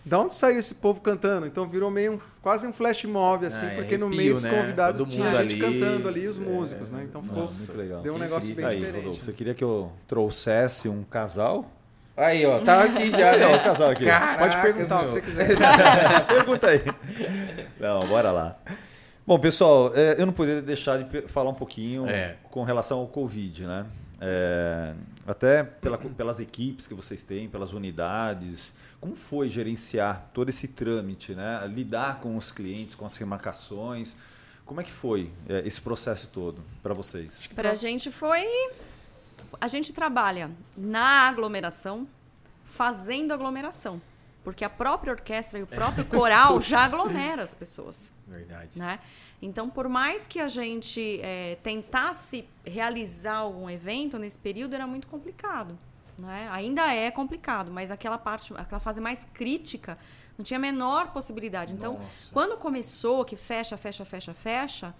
da onde saiu esse povo cantando? Então virou meio um, quase um flash mob, assim, ah, porque no meio dos né? convidados né? tinha gente ali, cantando ali, os é, músicos, é, né? Então ficou. Nossa, muito legal. Deu um negócio bem
aí,
diferente.
Rodolfo, você queria que eu trouxesse um casal?
Aí, ó, tá aqui já, né? <laughs>
o casal aqui.
Caraca, Pode perguntar meu. o que você quiser. <laughs>
Pergunta aí. Não, bora lá. Bom, pessoal, é, eu não poderia deixar de falar um pouquinho é. com relação ao Covid, né? É, até pela, pelas equipes que vocês têm, pelas unidades. Como foi gerenciar todo esse trâmite, né? Lidar com os clientes, com as remarcações. Como é que foi é, esse processo todo para vocês?
Para a gente foi. A gente trabalha na aglomeração, fazendo aglomeração. Porque a própria orquestra e o <laughs> próprio coral já aglomera as pessoas.
Verdade.
Né? Então, por mais que a gente é, tentasse realizar algum evento nesse período, era muito complicado. Né? Ainda é complicado, mas aquela parte, aquela fase mais crítica, não tinha a menor possibilidade. Então, Nossa. quando começou, que fecha, fecha, fecha, fecha,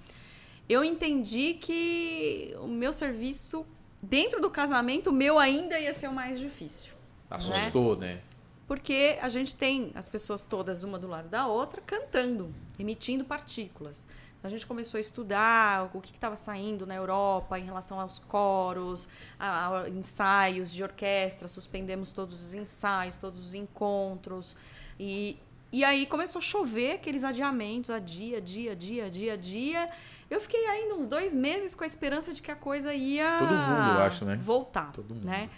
eu entendi que o meu serviço dentro do casamento, o meu ainda ia ser o mais difícil.
Assustou, né? né?
Porque a gente tem as pessoas todas uma do lado da outra cantando, emitindo partículas. A gente começou a estudar o que estava saindo na Europa em relação aos coros, a, a, ensaios de orquestra, suspendemos todos os ensaios, todos os encontros. E, e aí começou a chover aqueles adiamentos, a dia, dia, dia, dia, dia. Eu fiquei ainda uns dois meses com a esperança de que a coisa ia
Todo mundo, eu acho, né?
voltar. Todo mundo. Né?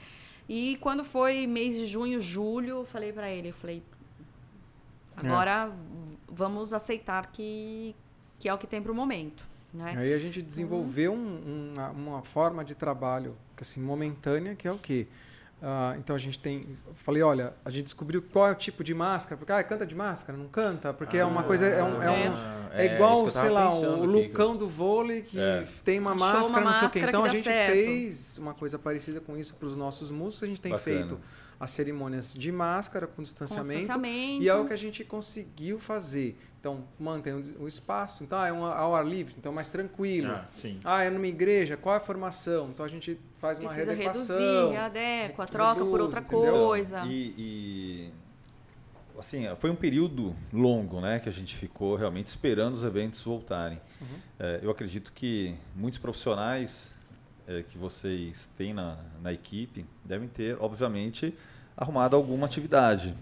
E quando foi mês de junho, julho, eu falei para ele, eu falei, agora é. vamos aceitar que, que é o que tem para o momento. Né?
Aí a gente desenvolveu um, uma, uma, forma de trabalho assim, momentânea, que é o quê? Uh, então a gente tem. Falei, olha, a gente descobriu qual é o tipo de máscara. Porque, ah, canta de máscara? Não canta? Porque ah, é uma coisa. É, um, é, um, é, é igual, sei lá, o Lucão do vôlei que é. tem uma máscara, uma não sei o quê. Então a gente certo. fez uma coisa parecida com isso para os nossos músicos. A gente tem Bacana. feito as cerimônias de máscara com distanciamento, com distanciamento, E é o que a gente conseguiu fazer. Então, mantém o espaço. Então, ah, é um ao ar livre, então é mais tranquilo. Ah,
sim.
ah, é numa igreja, qual é a formação? Então a gente faz uma Precisa readequação.
reduzir, adequa, troca reduz, por outra entendeu? coisa.
E, e, assim, foi um período longo, né, que a gente ficou realmente esperando os eventos voltarem. Uhum. É, eu acredito que muitos profissionais é, que vocês têm na, na equipe devem ter, obviamente, arrumado alguma atividade.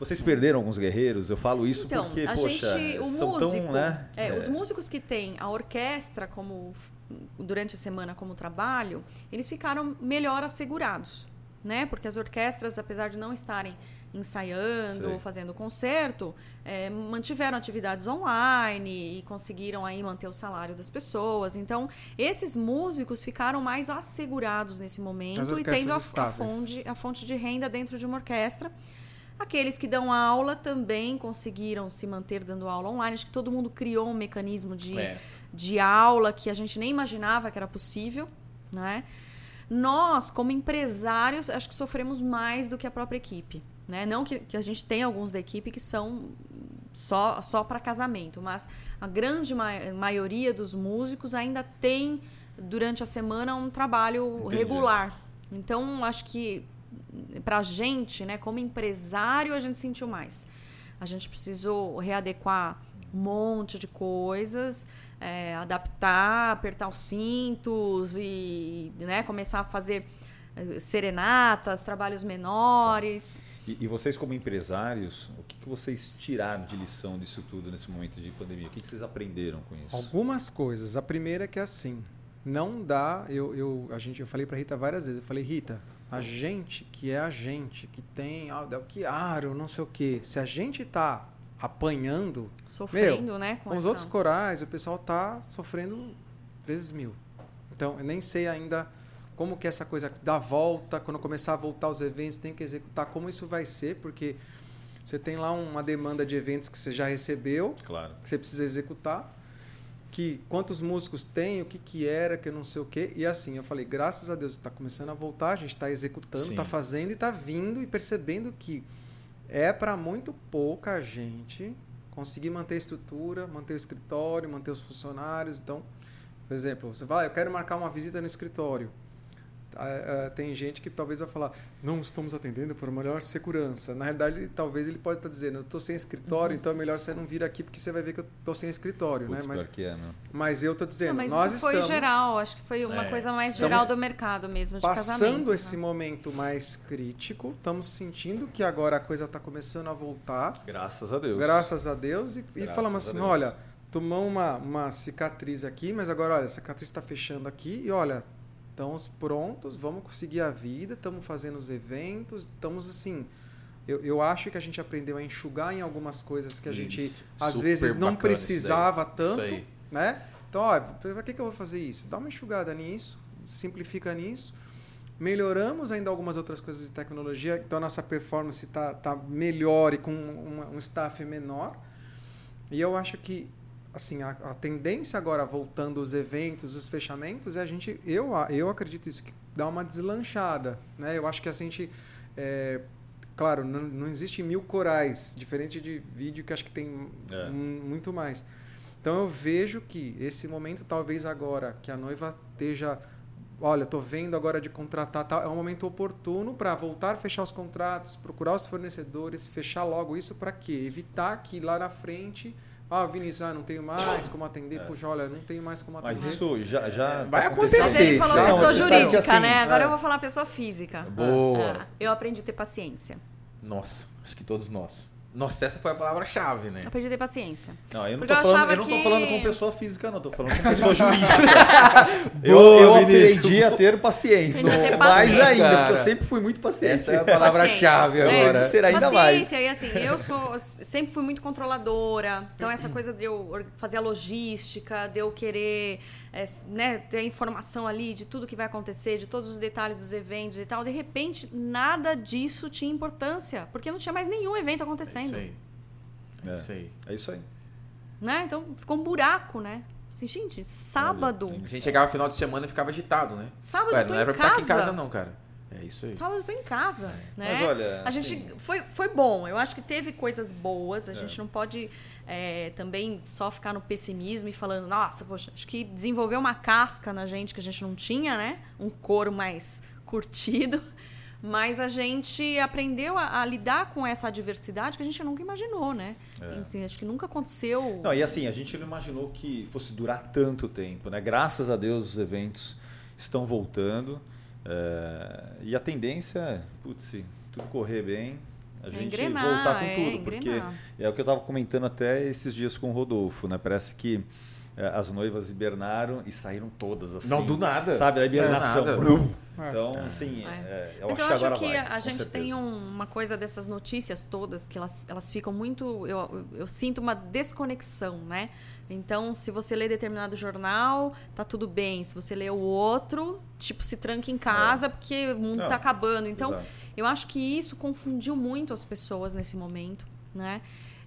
Vocês perderam alguns guerreiros? Eu falo isso
então,
porque,
a
poxa,
gente, o são músico, tão, né? É, é. Os músicos que têm a orquestra como durante a semana como trabalho, eles ficaram melhor assegurados, né? Porque as orquestras, apesar de não estarem ensaiando ou fazendo concerto, é, mantiveram atividades online e conseguiram aí manter o salário das pessoas. Então, esses músicos ficaram mais assegurados nesse momento e tendo a, a, fonte, a fonte de renda dentro de uma orquestra. Aqueles que dão aula também conseguiram se manter dando aula online. Acho que todo mundo criou um mecanismo de, é. de aula que a gente nem imaginava que era possível, né? Nós, como empresários, acho que sofremos mais do que a própria equipe. Né? Não que, que a gente tem alguns da equipe que são só, só para casamento, mas a grande ma maioria dos músicos ainda tem, durante a semana, um trabalho Entendi. regular. Então, acho que para a gente, né, como empresário, a gente sentiu mais. A gente precisou readequar um monte de coisas, é, adaptar, apertar os cintos e né, começar a fazer eh, serenatas, trabalhos menores.
E, e, vocês, como empresários, o que, que, vocês tiraram de lição disso tudo nesse momento de pandemia? O que, que vocês aprenderam com isso?
Algumas coisas. A primeira é que é assim, não dá. Eu, eu, a gente, eu falei para Rita várias vezes. Eu falei, Rita, a gente que é a gente, que tem ah, o que aro, não sei o quê. Se a gente tá apanhando,
sofrendo,
meu,
né?
Com, com os outros corais, o pessoal tá sofrendo vezes mil. Então, eu nem sei ainda como que essa coisa dá volta, quando começar a voltar os eventos, tem que executar, como isso vai ser, porque você tem lá uma demanda de eventos que você já recebeu,
claro.
que você precisa executar, que quantos músicos tem, o que, que era, que eu não sei o quê. E assim, eu falei, graças a Deus, está começando a voltar, a gente está executando, está fazendo e está vindo e percebendo que é para muito pouca gente conseguir manter a estrutura, manter o escritório, manter os funcionários. Então, por exemplo, você vai, eu quero marcar uma visita no escritório tem gente que talvez vai falar, não estamos atendendo por melhor segurança. Na realidade, talvez ele pode estar dizendo, eu estou sem escritório, uhum. então é melhor você não vir aqui porque você vai ver que eu estou sem escritório,
Puts,
né? Mas,
é, né?
mas eu estou dizendo,
não, mas
nós
isso foi
estamos...
geral, acho que foi uma é. coisa mais geral do mercado mesmo, de
passando
casamento.
esse né? momento mais crítico, estamos sentindo que agora a coisa está começando a voltar.
Graças a Deus.
Graças a Deus. E, e falamos assim, olha, tomamos uma, uma cicatriz aqui, mas agora, olha, a cicatriz está fechando aqui e olha, estamos prontos, vamos conseguir a vida, estamos fazendo os eventos, estamos assim. Eu, eu acho que a gente aprendeu a enxugar em algumas coisas que a isso, gente às vezes não precisava tanto, né? Então, ó, para que, que eu vou fazer isso? Dá uma enxugada nisso, simplifica nisso. Melhoramos ainda algumas outras coisas de tecnologia, então a nossa performance está tá melhor e com uma, um staff menor. E eu acho que assim a, a, tendência agora voltando os eventos, os fechamentos, é a gente, eu, eu acredito isso que dá uma deslanchada, né? Eu acho que a gente é, claro, não, não existe mil corais, diferente de vídeo que acho que tem é. muito mais. Então eu vejo que esse momento, talvez agora, que a noiva esteja olha, estou vendo agora de contratar, tal, é um momento oportuno para voltar a fechar os contratos, procurar os fornecedores, fechar logo isso para quê? Evitar que lá na frente ah, Vinícius, ah, não tenho mais como atender. É. Puxa, olha, não tenho mais como atender.
Mas isso já, já
vai tá acontecer. Mas
ele falou já. pessoa jurídica, assim, né? Agora é. eu vou falar pessoa física.
Boa.
Ah, eu aprendi a ter paciência.
Nossa, acho que todos nós. Nossa, essa foi a palavra-chave, né?
Aprendi a ter paciência.
Não, eu não, tô, eu falando, eu não tô que... falando com pessoa física, não. Tô falando com <laughs> pessoa jurídica. <laughs> eu, eu aprendi a ter paciência. Ter mais ainda, cara. porque eu sempre fui muito paciente.
Essa é a palavra-chave agora.
É, Será ainda paciência, mais. e assim, eu sou, sempre fui muito controladora. Então, essa coisa de eu fazer a logística, de eu querer é, né, ter a informação ali de tudo que vai acontecer, de todos os detalhes dos eventos e tal. De repente, nada disso tinha importância, porque não tinha mais nenhum evento acontecendo.
Isso aí. É, isso aí. É isso aí.
Né? Então, ficou um buraco, né? Assim, gente, sábado.
A gente chegava no final de semana e ficava agitado, né?
Sábado Ué, não era pra ficar aqui
em casa, não, cara. É isso aí.
Sábado eu tô em casa, é. né?
Mas olha,
a gente assim... foi, foi bom. Eu acho que teve coisas boas. A é. gente não pode é, também só ficar no pessimismo e falando, nossa, poxa, acho que desenvolveu uma casca na gente que a gente não tinha, né? Um couro mais curtido. Mas a gente aprendeu a, a lidar com essa adversidade que a gente nunca imaginou, né? É. Assim, acho que nunca aconteceu.
Não, e assim, a gente não imaginou que fosse durar tanto tempo, né? Graças a Deus os eventos estão voltando. É, e a tendência é, putz, se tudo correr bem, a é gente engrenar, voltar com tudo, é, porque é o que eu estava comentando até esses dias com o Rodolfo, né? Parece que as noivas hibernaram e saíram todas assim.
Não, do nada.
Sabe, a hibernação. Então, é. assim, é. eu
Mas
acho, eu
que,
agora
que
vai,
a gente tem uma coisa dessas notícias todas que elas, elas ficam muito. Eu, eu sinto uma desconexão, né? Então, se você lê determinado jornal, tá tudo bem. Se você lê o outro, tipo, se tranca em casa porque o mundo Não, tá acabando. Então, exato. Eu acho que isso confundiu muito as pessoas nesse momento, né?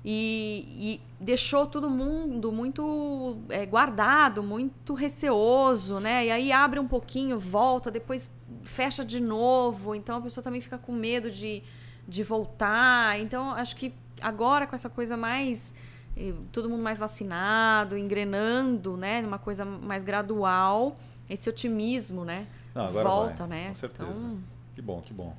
E, e deixou todo mundo muito é, guardado, muito receoso, né? E aí abre um pouquinho, volta, depois fecha de novo. Então a pessoa também fica com medo de, de voltar. Então acho que agora com essa coisa mais eh, todo mundo mais vacinado, engrenando, né, numa coisa mais gradual, esse otimismo, né,
Não,
volta,
vai,
né?
Com certeza. Então... Que bom, que bom.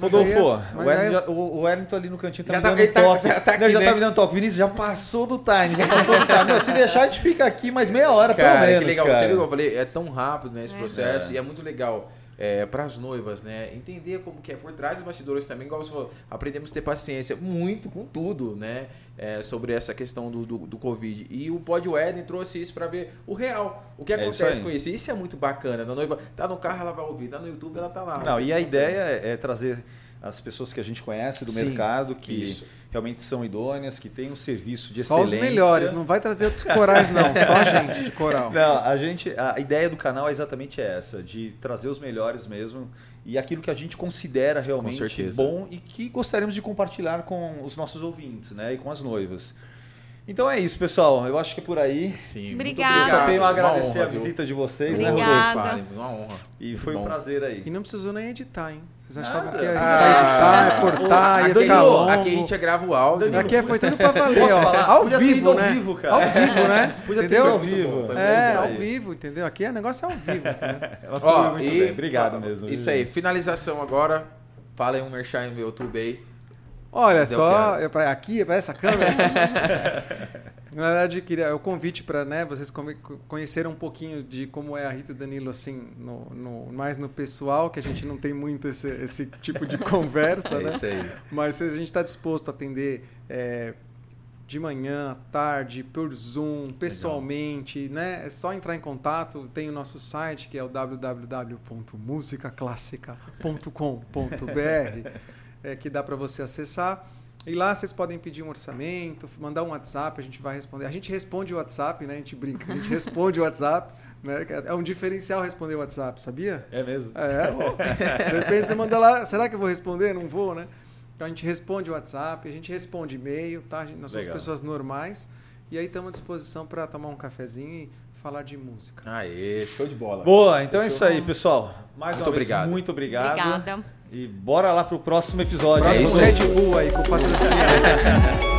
Rodolfo, o, Wellington, o Wellington ali no cantinho tá já me tá- dando tá, toque. Tá, tá aqui, já né? tá me dando toque. Vinícius, já passou do time, já passou do time. Meu, se deixar, a gente fica aqui mais meia hora, cara, pelo menos. Que legal.
Cara. Você viu eu falei? É tão rápido né, esse é. processo é. e é muito legal é, para as noivas, né? Entender como que é por trás dos bastidores também, igual você falou, aprendemos a ter paciência muito com tudo, né? É, sobre essa questão do, do, do, Covid. E o Pod Wedding trouxe isso para ver o real, o que é acontece isso com isso. Isso é muito bacana. A noiva tá no carro, ela vai ouvir, tá no YouTube, ela tá lá.
Não, e a ideia é, é trazer as pessoas que a gente conhece do Sim, mercado, que isso. realmente são idôneas, que têm um serviço de
só
excelência.
Só os melhores, não vai trazer outros corais não, só a gente de coral. <laughs>
Não, a gente, a ideia do canal é exatamente essa, de trazer os melhores mesmo e aquilo que a gente considera realmente bom e que gostaríamos de compartilhar com os nossos ouvintes, né, e com as noivas. Então é isso, pessoal. Eu acho que é por aí.
Sim, Obrigada.
Eu só tenho a agradecer honra, a visita viu? de vocês,
Obrigada.
né,
Rodolfo? Uma honra.
E foi um prazer aí.
E não precisou nem editar, hein? Vocês achavam que ia ah, editar, cortar, ia ficar longo.
Aqui a gente grava o áudio.
Aqui foi tudo pra valer, ó. Falar? Ao Podia vivo, né? Ao
vivo, cara.
Ao vivo, né? <laughs>
Podia entendeu? ter ao vivo.
É, ao vivo, entendeu? Aqui o negócio é ao vivo, <laughs> entendeu?
Ela foi ó, muito
e, bem. Obrigado mesmo.
Isso aí, finalização agora. Fala aí um merchan no YouTube aí.
Olha, só é pra, aqui, é para essa câmera. <laughs> Na verdade, queria é o convite para né, vocês conhecerem um pouquinho de como é a Rita Danilo assim, no, no, mais no pessoal, que a gente não tem muito esse, esse tipo de <laughs> conversa, é né?
Isso aí.
Mas a gente está disposto a atender é, de manhã, tarde, por Zoom, pessoalmente, Legal. né? É só entrar em contato. Tem o nosso site que é o www.musicaclassica.com.br, <laughs> é, que dá para você acessar. E lá vocês podem pedir um orçamento, mandar um WhatsApp, a gente vai responder. A gente responde o WhatsApp, né? A gente brinca, a gente <laughs> responde o WhatsApp. Né? É um diferencial responder o WhatsApp, sabia?
É mesmo?
É, de repente você manda lá, será que eu vou responder? Não vou, né? Então a gente responde o WhatsApp, a gente responde e-mail, tá? Nós somos pessoas normais. E aí estamos à disposição para tomar um cafezinho e falar de música.
Aê, show de bola.
Boa, então é isso aí, pessoal. Mais muito uma obrigado. vez, muito obrigado.
Obrigada.
E bora lá pro próximo episódio.
Próximo é Red Bull aí com o patrocínio. <laughs>